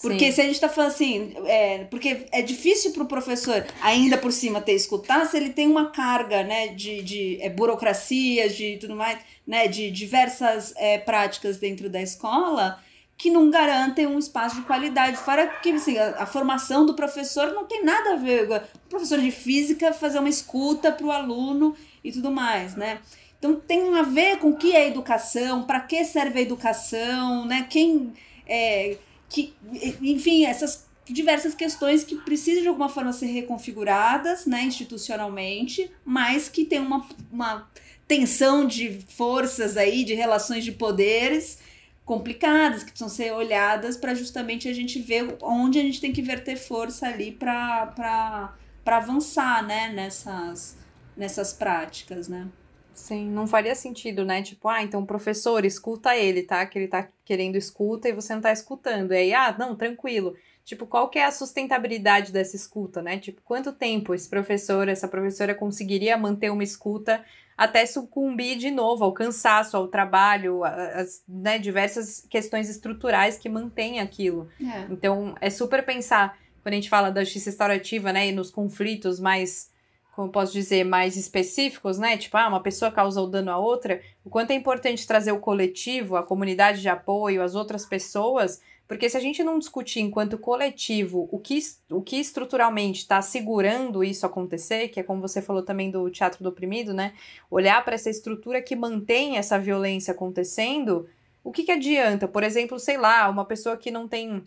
Porque Sim. se a gente tá falando assim, é, porque é difícil para o professor ainda por cima ter escutar se ele tem uma carga, né, de, de é, burocracias, de tudo mais, né, de diversas é, práticas dentro da escola que não garantem um espaço de qualidade. Fora que assim, a, a, formação do professor não tem nada a ver com o professor de física fazer uma escuta para o aluno e tudo mais, né? Então tem a ver com o que é educação, para que serve a educação, né? Quem é, que, enfim, essas diversas questões que precisam de alguma forma ser reconfiguradas, né, institucionalmente, mas que tem uma, uma tensão de forças aí, de relações de poderes complicadas que precisam ser olhadas para justamente a gente ver onde a gente tem que verter força ali para avançar, né, nessas nessas práticas, né? Sim, não faria sentido, né? Tipo, ah, então professor, escuta ele, tá? Que ele tá querendo escuta e você não tá escutando. E aí, ah, não, tranquilo. tipo, qual que é a sustentabilidade dessa escuta, né? Tipo, quanto tempo esse professor, essa professora conseguiria manter uma escuta até sucumbir de novo ao cansaço, ao trabalho, as né, diversas questões estruturais que mantêm aquilo. É. Então, é super pensar, quando a gente fala da justiça restaurativa, né, e nos conflitos mais como posso dizer, mais específicos, né? Tipo, ah, uma pessoa causou dano a outra, o quanto é importante trazer o coletivo, a comunidade de apoio, as outras pessoas, porque se a gente não discutir enquanto coletivo o que, o que estruturalmente está segurando isso acontecer, que é como você falou também do teatro do oprimido, né? Olhar para essa estrutura que mantém essa violência acontecendo, o que, que adianta? Por exemplo, sei lá, uma pessoa que não tem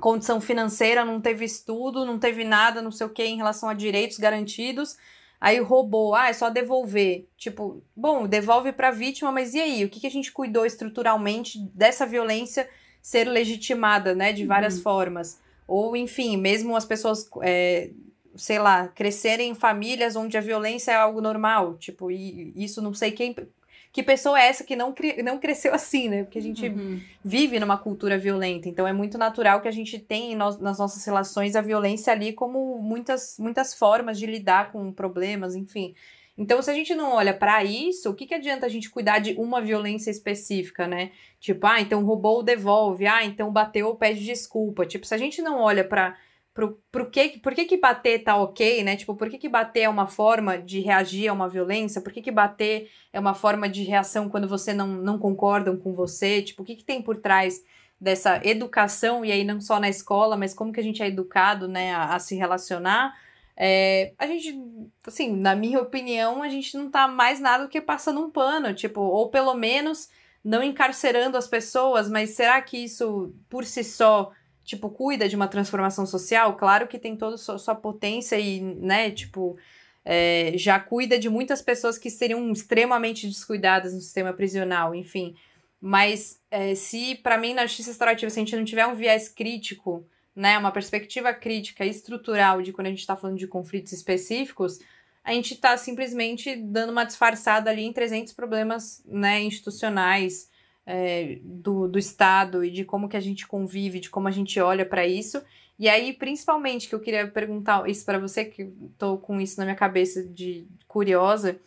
condição financeira, não teve estudo, não teve nada, não sei o que, em relação a direitos garantidos. Aí roubou, ah, é só devolver. Tipo, bom, devolve para a vítima, mas e aí? O que, que a gente cuidou estruturalmente dessa violência ser legitimada, né, de várias uhum. formas? Ou, enfim, mesmo as pessoas, é, sei lá, crescerem em famílias onde a violência é algo normal. Tipo, e isso não sei quem que pessoa é essa que não, não cresceu assim, né? Porque a gente uhum. vive numa cultura violenta. Então é muito natural que a gente tenha no, nas nossas relações a violência ali como muitas, muitas formas de lidar com problemas, enfim. Então, se a gente não olha para isso, o que, que adianta a gente cuidar de uma violência específica, né? Tipo, ah, então roubou, devolve. Ah, então bateu, pede desculpa. Tipo, se a gente não olha para pro, pro que, por que, que bater tá ok, né? Tipo, por que, que bater é uma forma de reagir a uma violência? Por que, que bater é uma forma de reação quando você não, não concordam com você? Tipo, o que, que tem por trás dessa educação, e aí não só na escola, mas como que a gente é educado, né, a, a se relacionar? É, a gente, assim, na minha opinião, a gente não tá mais nada do que passando um pano, tipo, ou pelo menos não encarcerando as pessoas, mas será que isso por si só tipo, cuida de uma transformação social, claro que tem toda sua, sua potência e, né, tipo, é, já cuida de muitas pessoas que seriam extremamente descuidadas no sistema prisional, enfim. Mas é, se, para mim, na justiça restaurativa, se a gente não tiver um viés crítico, né, uma perspectiva crítica estrutural de quando a gente está falando de conflitos específicos, a gente está simplesmente dando uma disfarçada ali em 300 problemas né, institucionais, é, do, do Estado e de como que a gente convive, de como a gente olha para isso. E aí, principalmente, que eu queria perguntar isso para você, que tô com isso na minha cabeça de curiosa,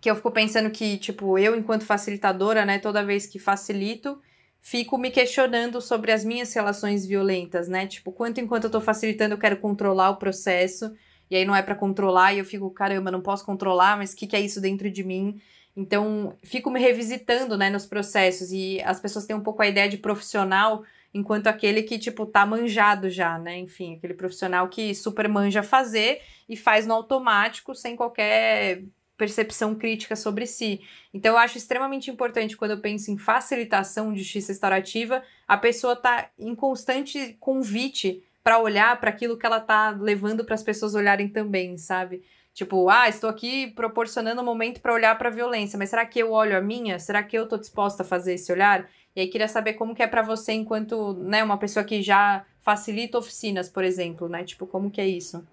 que eu fico pensando que, tipo, eu, enquanto facilitadora, né, toda vez que facilito, fico me questionando sobre as minhas relações violentas, né? Tipo, quanto enquanto eu tô facilitando, eu quero controlar o processo, e aí não é para controlar, e eu fico, caramba, não posso controlar, mas o que, que é isso dentro de mim? Então, fico me revisitando, né, nos processos e as pessoas têm um pouco a ideia de profissional enquanto aquele que, tipo, tá manjado já, né? Enfim, aquele profissional que super manja fazer e faz no automático sem qualquer percepção crítica sobre si. Então, eu acho extremamente importante quando eu penso em facilitação de justiça restaurativa, a pessoa tá em constante convite para olhar para aquilo que ela tá levando para as pessoas olharem também, sabe? Tipo, ah, estou aqui proporcionando um momento para olhar para a violência, mas será que eu olho a minha? Será que eu estou disposta a fazer esse olhar? E aí queria saber como que é para você enquanto, né, uma pessoa que já facilita oficinas, por exemplo, né? Tipo, como que é isso?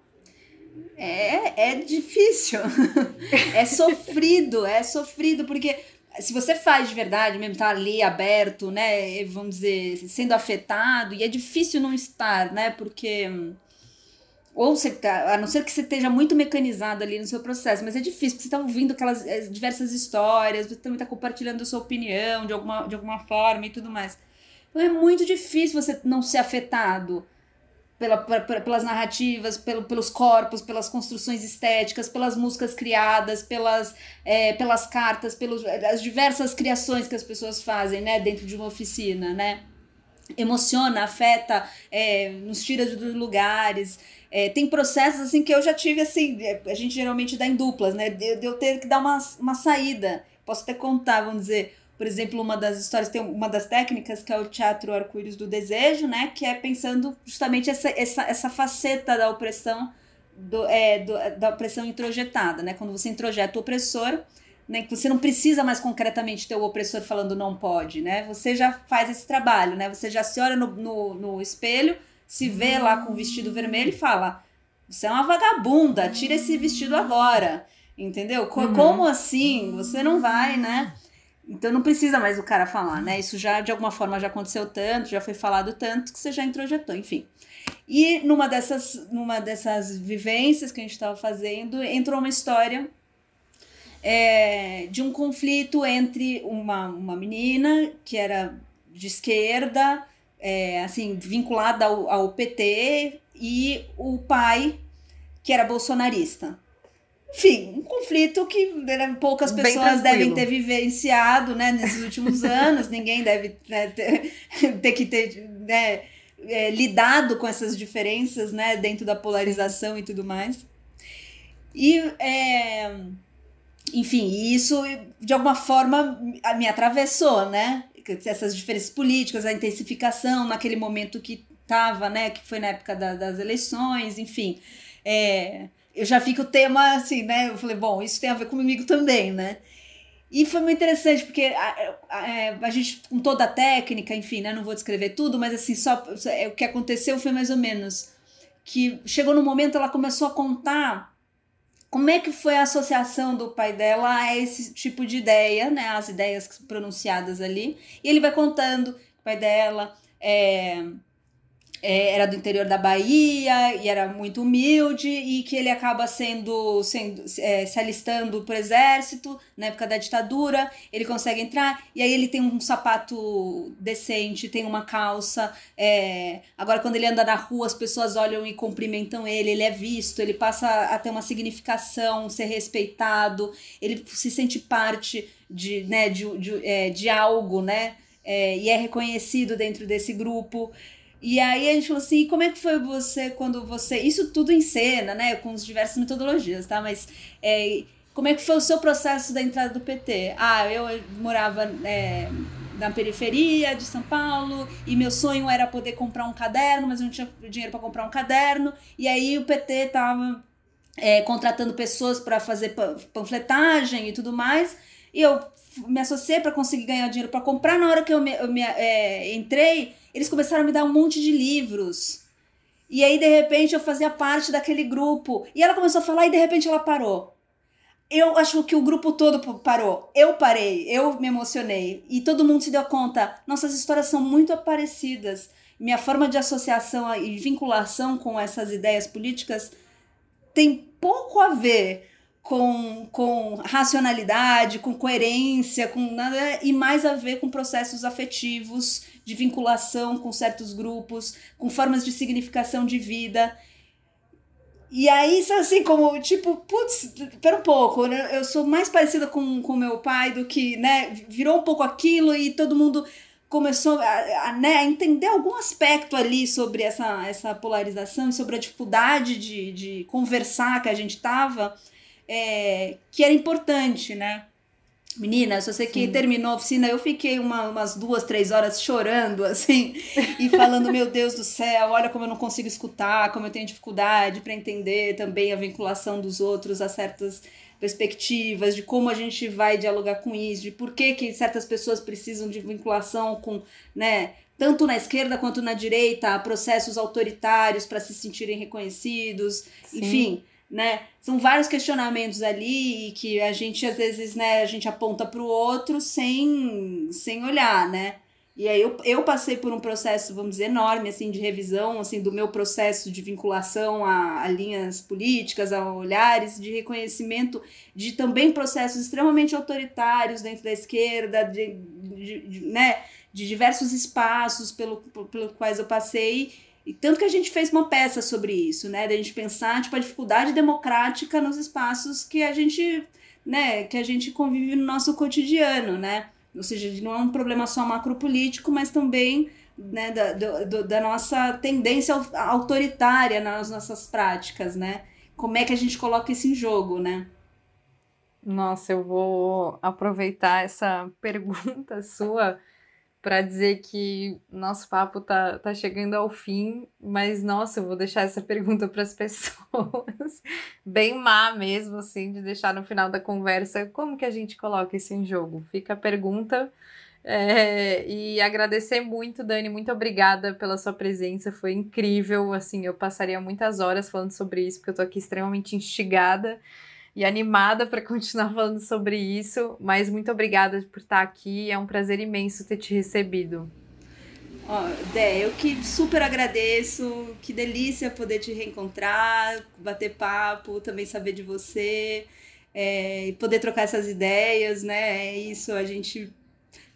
É, é difícil. é sofrido, é sofrido, porque se você faz de verdade, mesmo tá ali aberto, né, vamos dizer, sendo afetado, e é difícil não estar, né, porque ou você tá, a não ser que você esteja muito mecanizado ali no seu processo, mas é difícil, porque você está ouvindo aquelas é, diversas histórias, você também está compartilhando a sua opinião de alguma, de alguma forma e tudo mais. Então é muito difícil você não ser afetado pela, pelas narrativas, pelo, pelos corpos, pelas construções estéticas, pelas músicas criadas, pelas, é, pelas cartas, pelas as diversas criações que as pessoas fazem né, dentro de uma oficina, né? Emociona, afeta, é, nos tira dos lugares. É, tem processos assim que eu já tive assim, é, a gente geralmente dá em duplas, né? De, de eu ter que dar uma, uma saída. Posso até contar, vamos dizer, por exemplo, uma das histórias, tem uma das técnicas que é o teatro arco-íris do desejo, né? Que é pensando justamente essa, essa, essa faceta da opressão, do, é, do, da opressão introjetada, né? Quando você introjeta o opressor, né? Que você não precisa mais concretamente ter o opressor falando não pode, né? Você já faz esse trabalho, né? Você já se olha no, no, no espelho se vê lá com o vestido vermelho e fala: Você é uma vagabunda, tira esse vestido agora. Entendeu? Uhum. Como assim? Você não vai, né? Então não precisa mais o cara falar, né? Isso já de alguma forma já aconteceu tanto, já foi falado tanto que você já introjetou, enfim. E numa dessas, numa dessas vivências que a gente estava fazendo, entrou uma história é, de um conflito entre uma, uma menina que era de esquerda, é, assim, vinculada ao, ao PT, e o pai que era bolsonarista. Enfim, um conflito que né, poucas pessoas devem ter vivenciado né, nesses últimos anos, ninguém deve né, ter, ter, que ter né, é, lidado com essas diferenças né, dentro da polarização e tudo mais. E, é, enfim, isso de alguma forma me atravessou, né? Essas diferenças políticas, a intensificação naquele momento que estava, né? Que foi na época da, das eleições, enfim. É, eu já fico o tema assim, né? Eu falei, bom, isso tem a ver comigo também, né? E foi muito interessante, porque a, a, é, a, gente, com toda a técnica, enfim, né? Não vou descrever tudo, mas assim, só é, o que aconteceu foi mais ou menos que chegou no momento ela começou a contar como é que foi a associação do pai dela a esse tipo de ideia, né? As ideias pronunciadas ali. E ele vai contando o pai dela é, é, era do interior da Bahia e era muito humilde e que ele acaba sendo, sendo é, se alistando pro exército na época da ditadura. Ele consegue entrar e aí ele tem um sapato decente tem uma calça. É, agora quando ele anda na rua as pessoas olham e cumprimentam ele. Ele é visto ele passa a ter uma significação ser respeitado. Ele se sente parte de né de, de, é, de algo né? É, e é reconhecido dentro desse grupo e aí a gente falou assim, como é que foi você quando você. Isso tudo em cena, né? Com as diversas metodologias, tá? Mas é, como é que foi o seu processo da entrada do PT? Ah, eu morava é, na periferia de São Paulo e meu sonho era poder comprar um caderno, mas eu não tinha dinheiro para comprar um caderno. E aí o PT tava é, contratando pessoas para fazer panfletagem e tudo mais. E eu me associei para conseguir ganhar dinheiro para comprar. Na hora que eu, me, eu me, é, entrei, eles começaram a me dar um monte de livros. E aí, de repente, eu fazia parte daquele grupo. E ela começou a falar e de repente ela parou. Eu acho que o grupo todo parou. Eu parei, eu me emocionei. E todo mundo se deu conta. Nossas histórias são muito parecidas. Minha forma de associação e vinculação com essas ideias políticas tem pouco a ver com, com racionalidade, com coerência, com nada, e mais a ver com processos afetivos, de vinculação com certos grupos, com formas de significação de vida. E aí, assim, como, tipo, putz, pera um pouco, né? eu sou mais parecida com, com meu pai do que, né, virou um pouco aquilo e todo mundo começou a, a, né, a entender algum aspecto ali sobre essa, essa polarização e sobre a dificuldade de, de conversar que a gente tava é, que era importante, né? Menina, se você que terminou a oficina, eu fiquei uma, umas duas, três horas chorando, assim, e falando, meu Deus do céu, olha como eu não consigo escutar, como eu tenho dificuldade para entender também a vinculação dos outros a certas perspectivas, de como a gente vai dialogar com isso, de por que, que certas pessoas precisam de vinculação com, né, tanto na esquerda quanto na direita, a processos autoritários para se sentirem reconhecidos, Sim. enfim né? São vários questionamentos ali que a gente às vezes, né, a gente aponta para o outro sem, sem olhar, né? E aí eu, eu passei por um processo, vamos dizer, enorme, assim, de revisão, assim, do meu processo de vinculação a, a linhas políticas, a olhares, de reconhecimento de também processos extremamente autoritários dentro da esquerda, de, de, de né, de diversos espaços pelo, pelo quais eu passei e tanto que a gente fez uma peça sobre isso, né? Da gente pensar, tipo, a dificuldade democrática nos espaços que a gente, né, que a gente convive no nosso cotidiano, né? Ou seja, não é um problema só macropolítico, mas também né, da, do, da nossa tendência autoritária nas nossas práticas, né? Como é que a gente coloca isso em jogo, né? Nossa, eu vou aproveitar essa pergunta sua para dizer que nosso papo tá, tá chegando ao fim, mas nossa, eu vou deixar essa pergunta para as pessoas, bem má mesmo, assim, de deixar no final da conversa como que a gente coloca isso em jogo. Fica a pergunta. É, e agradecer muito, Dani, muito obrigada pela sua presença, foi incrível, assim, eu passaria muitas horas falando sobre isso, porque eu tô aqui extremamente instigada, e animada para continuar falando sobre isso, mas muito obrigada por estar aqui. É um prazer imenso ter te recebido. Ó, Dé, eu que super agradeço, que delícia poder te reencontrar, bater papo, também saber de você, é, poder trocar essas ideias, né? É isso, a gente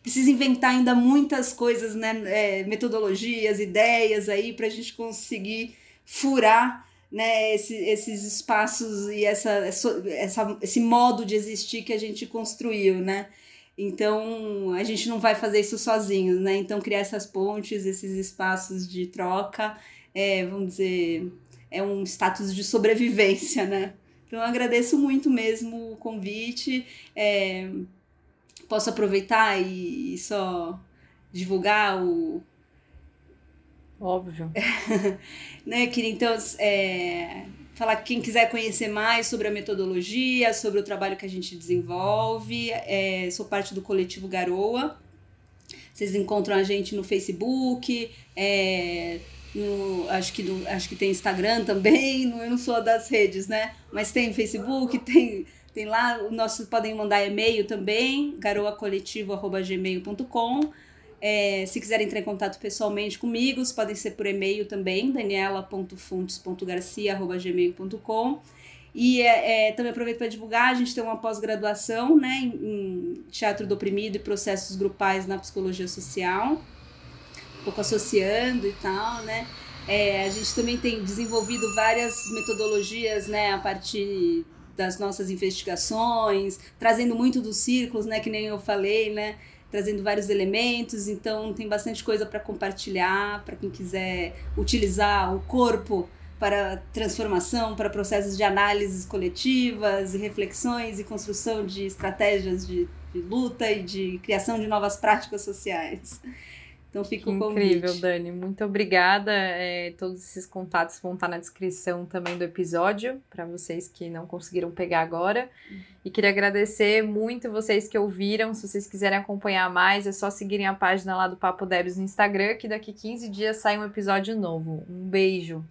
precisa inventar ainda muitas coisas, né? É, metodologias, ideias aí para a gente conseguir furar né, esse, esses espaços e essa, essa, esse modo de existir que a gente construiu, né? Então, a gente não vai fazer isso sozinho, né? Então, criar essas pontes, esses espaços de troca, é, vamos dizer, é um status de sobrevivência, né? Então, agradeço muito mesmo o convite. É, posso aproveitar e só divulgar o, Óbvio. né, queria então é, falar que quem quiser conhecer mais sobre a metodologia, sobre o trabalho que a gente desenvolve, é, sou parte do coletivo Garoa. Vocês encontram a gente no Facebook, é, no, acho, que no, acho que tem Instagram também, eu não sou das redes, né? Mas tem Facebook, tem, tem lá, o nosso, podem mandar e-mail também, garoacoletivo.gmail.com. É, se quiserem entrar em contato pessoalmente comigo, podem ser por e-mail também, daniela.funtes.garcia.gmail.com. E é, é, também aproveito para divulgar, a gente tem uma pós-graduação né, em, em, teatro do oprimido e processos grupais na psicologia social, um pouco associando e tal, né? É, a gente também tem desenvolvido várias metodologias né, a partir das nossas investigações, trazendo muito dos círculos, né, que nem eu falei, né? Trazendo vários elementos, então tem bastante coisa para compartilhar para quem quiser utilizar o corpo para transformação, para processos de análises coletivas e reflexões e construção de estratégias de, de luta e de criação de novas práticas sociais. Então fica o convite. Incrível, Dani. Muito obrigada. É, todos esses contatos vão estar na descrição também do episódio, para vocês que não conseguiram pegar agora. E queria agradecer muito vocês que ouviram. Se vocês quiserem acompanhar mais, é só seguirem a página lá do Papo Debs no Instagram, que daqui 15 dias sai um episódio novo. Um beijo.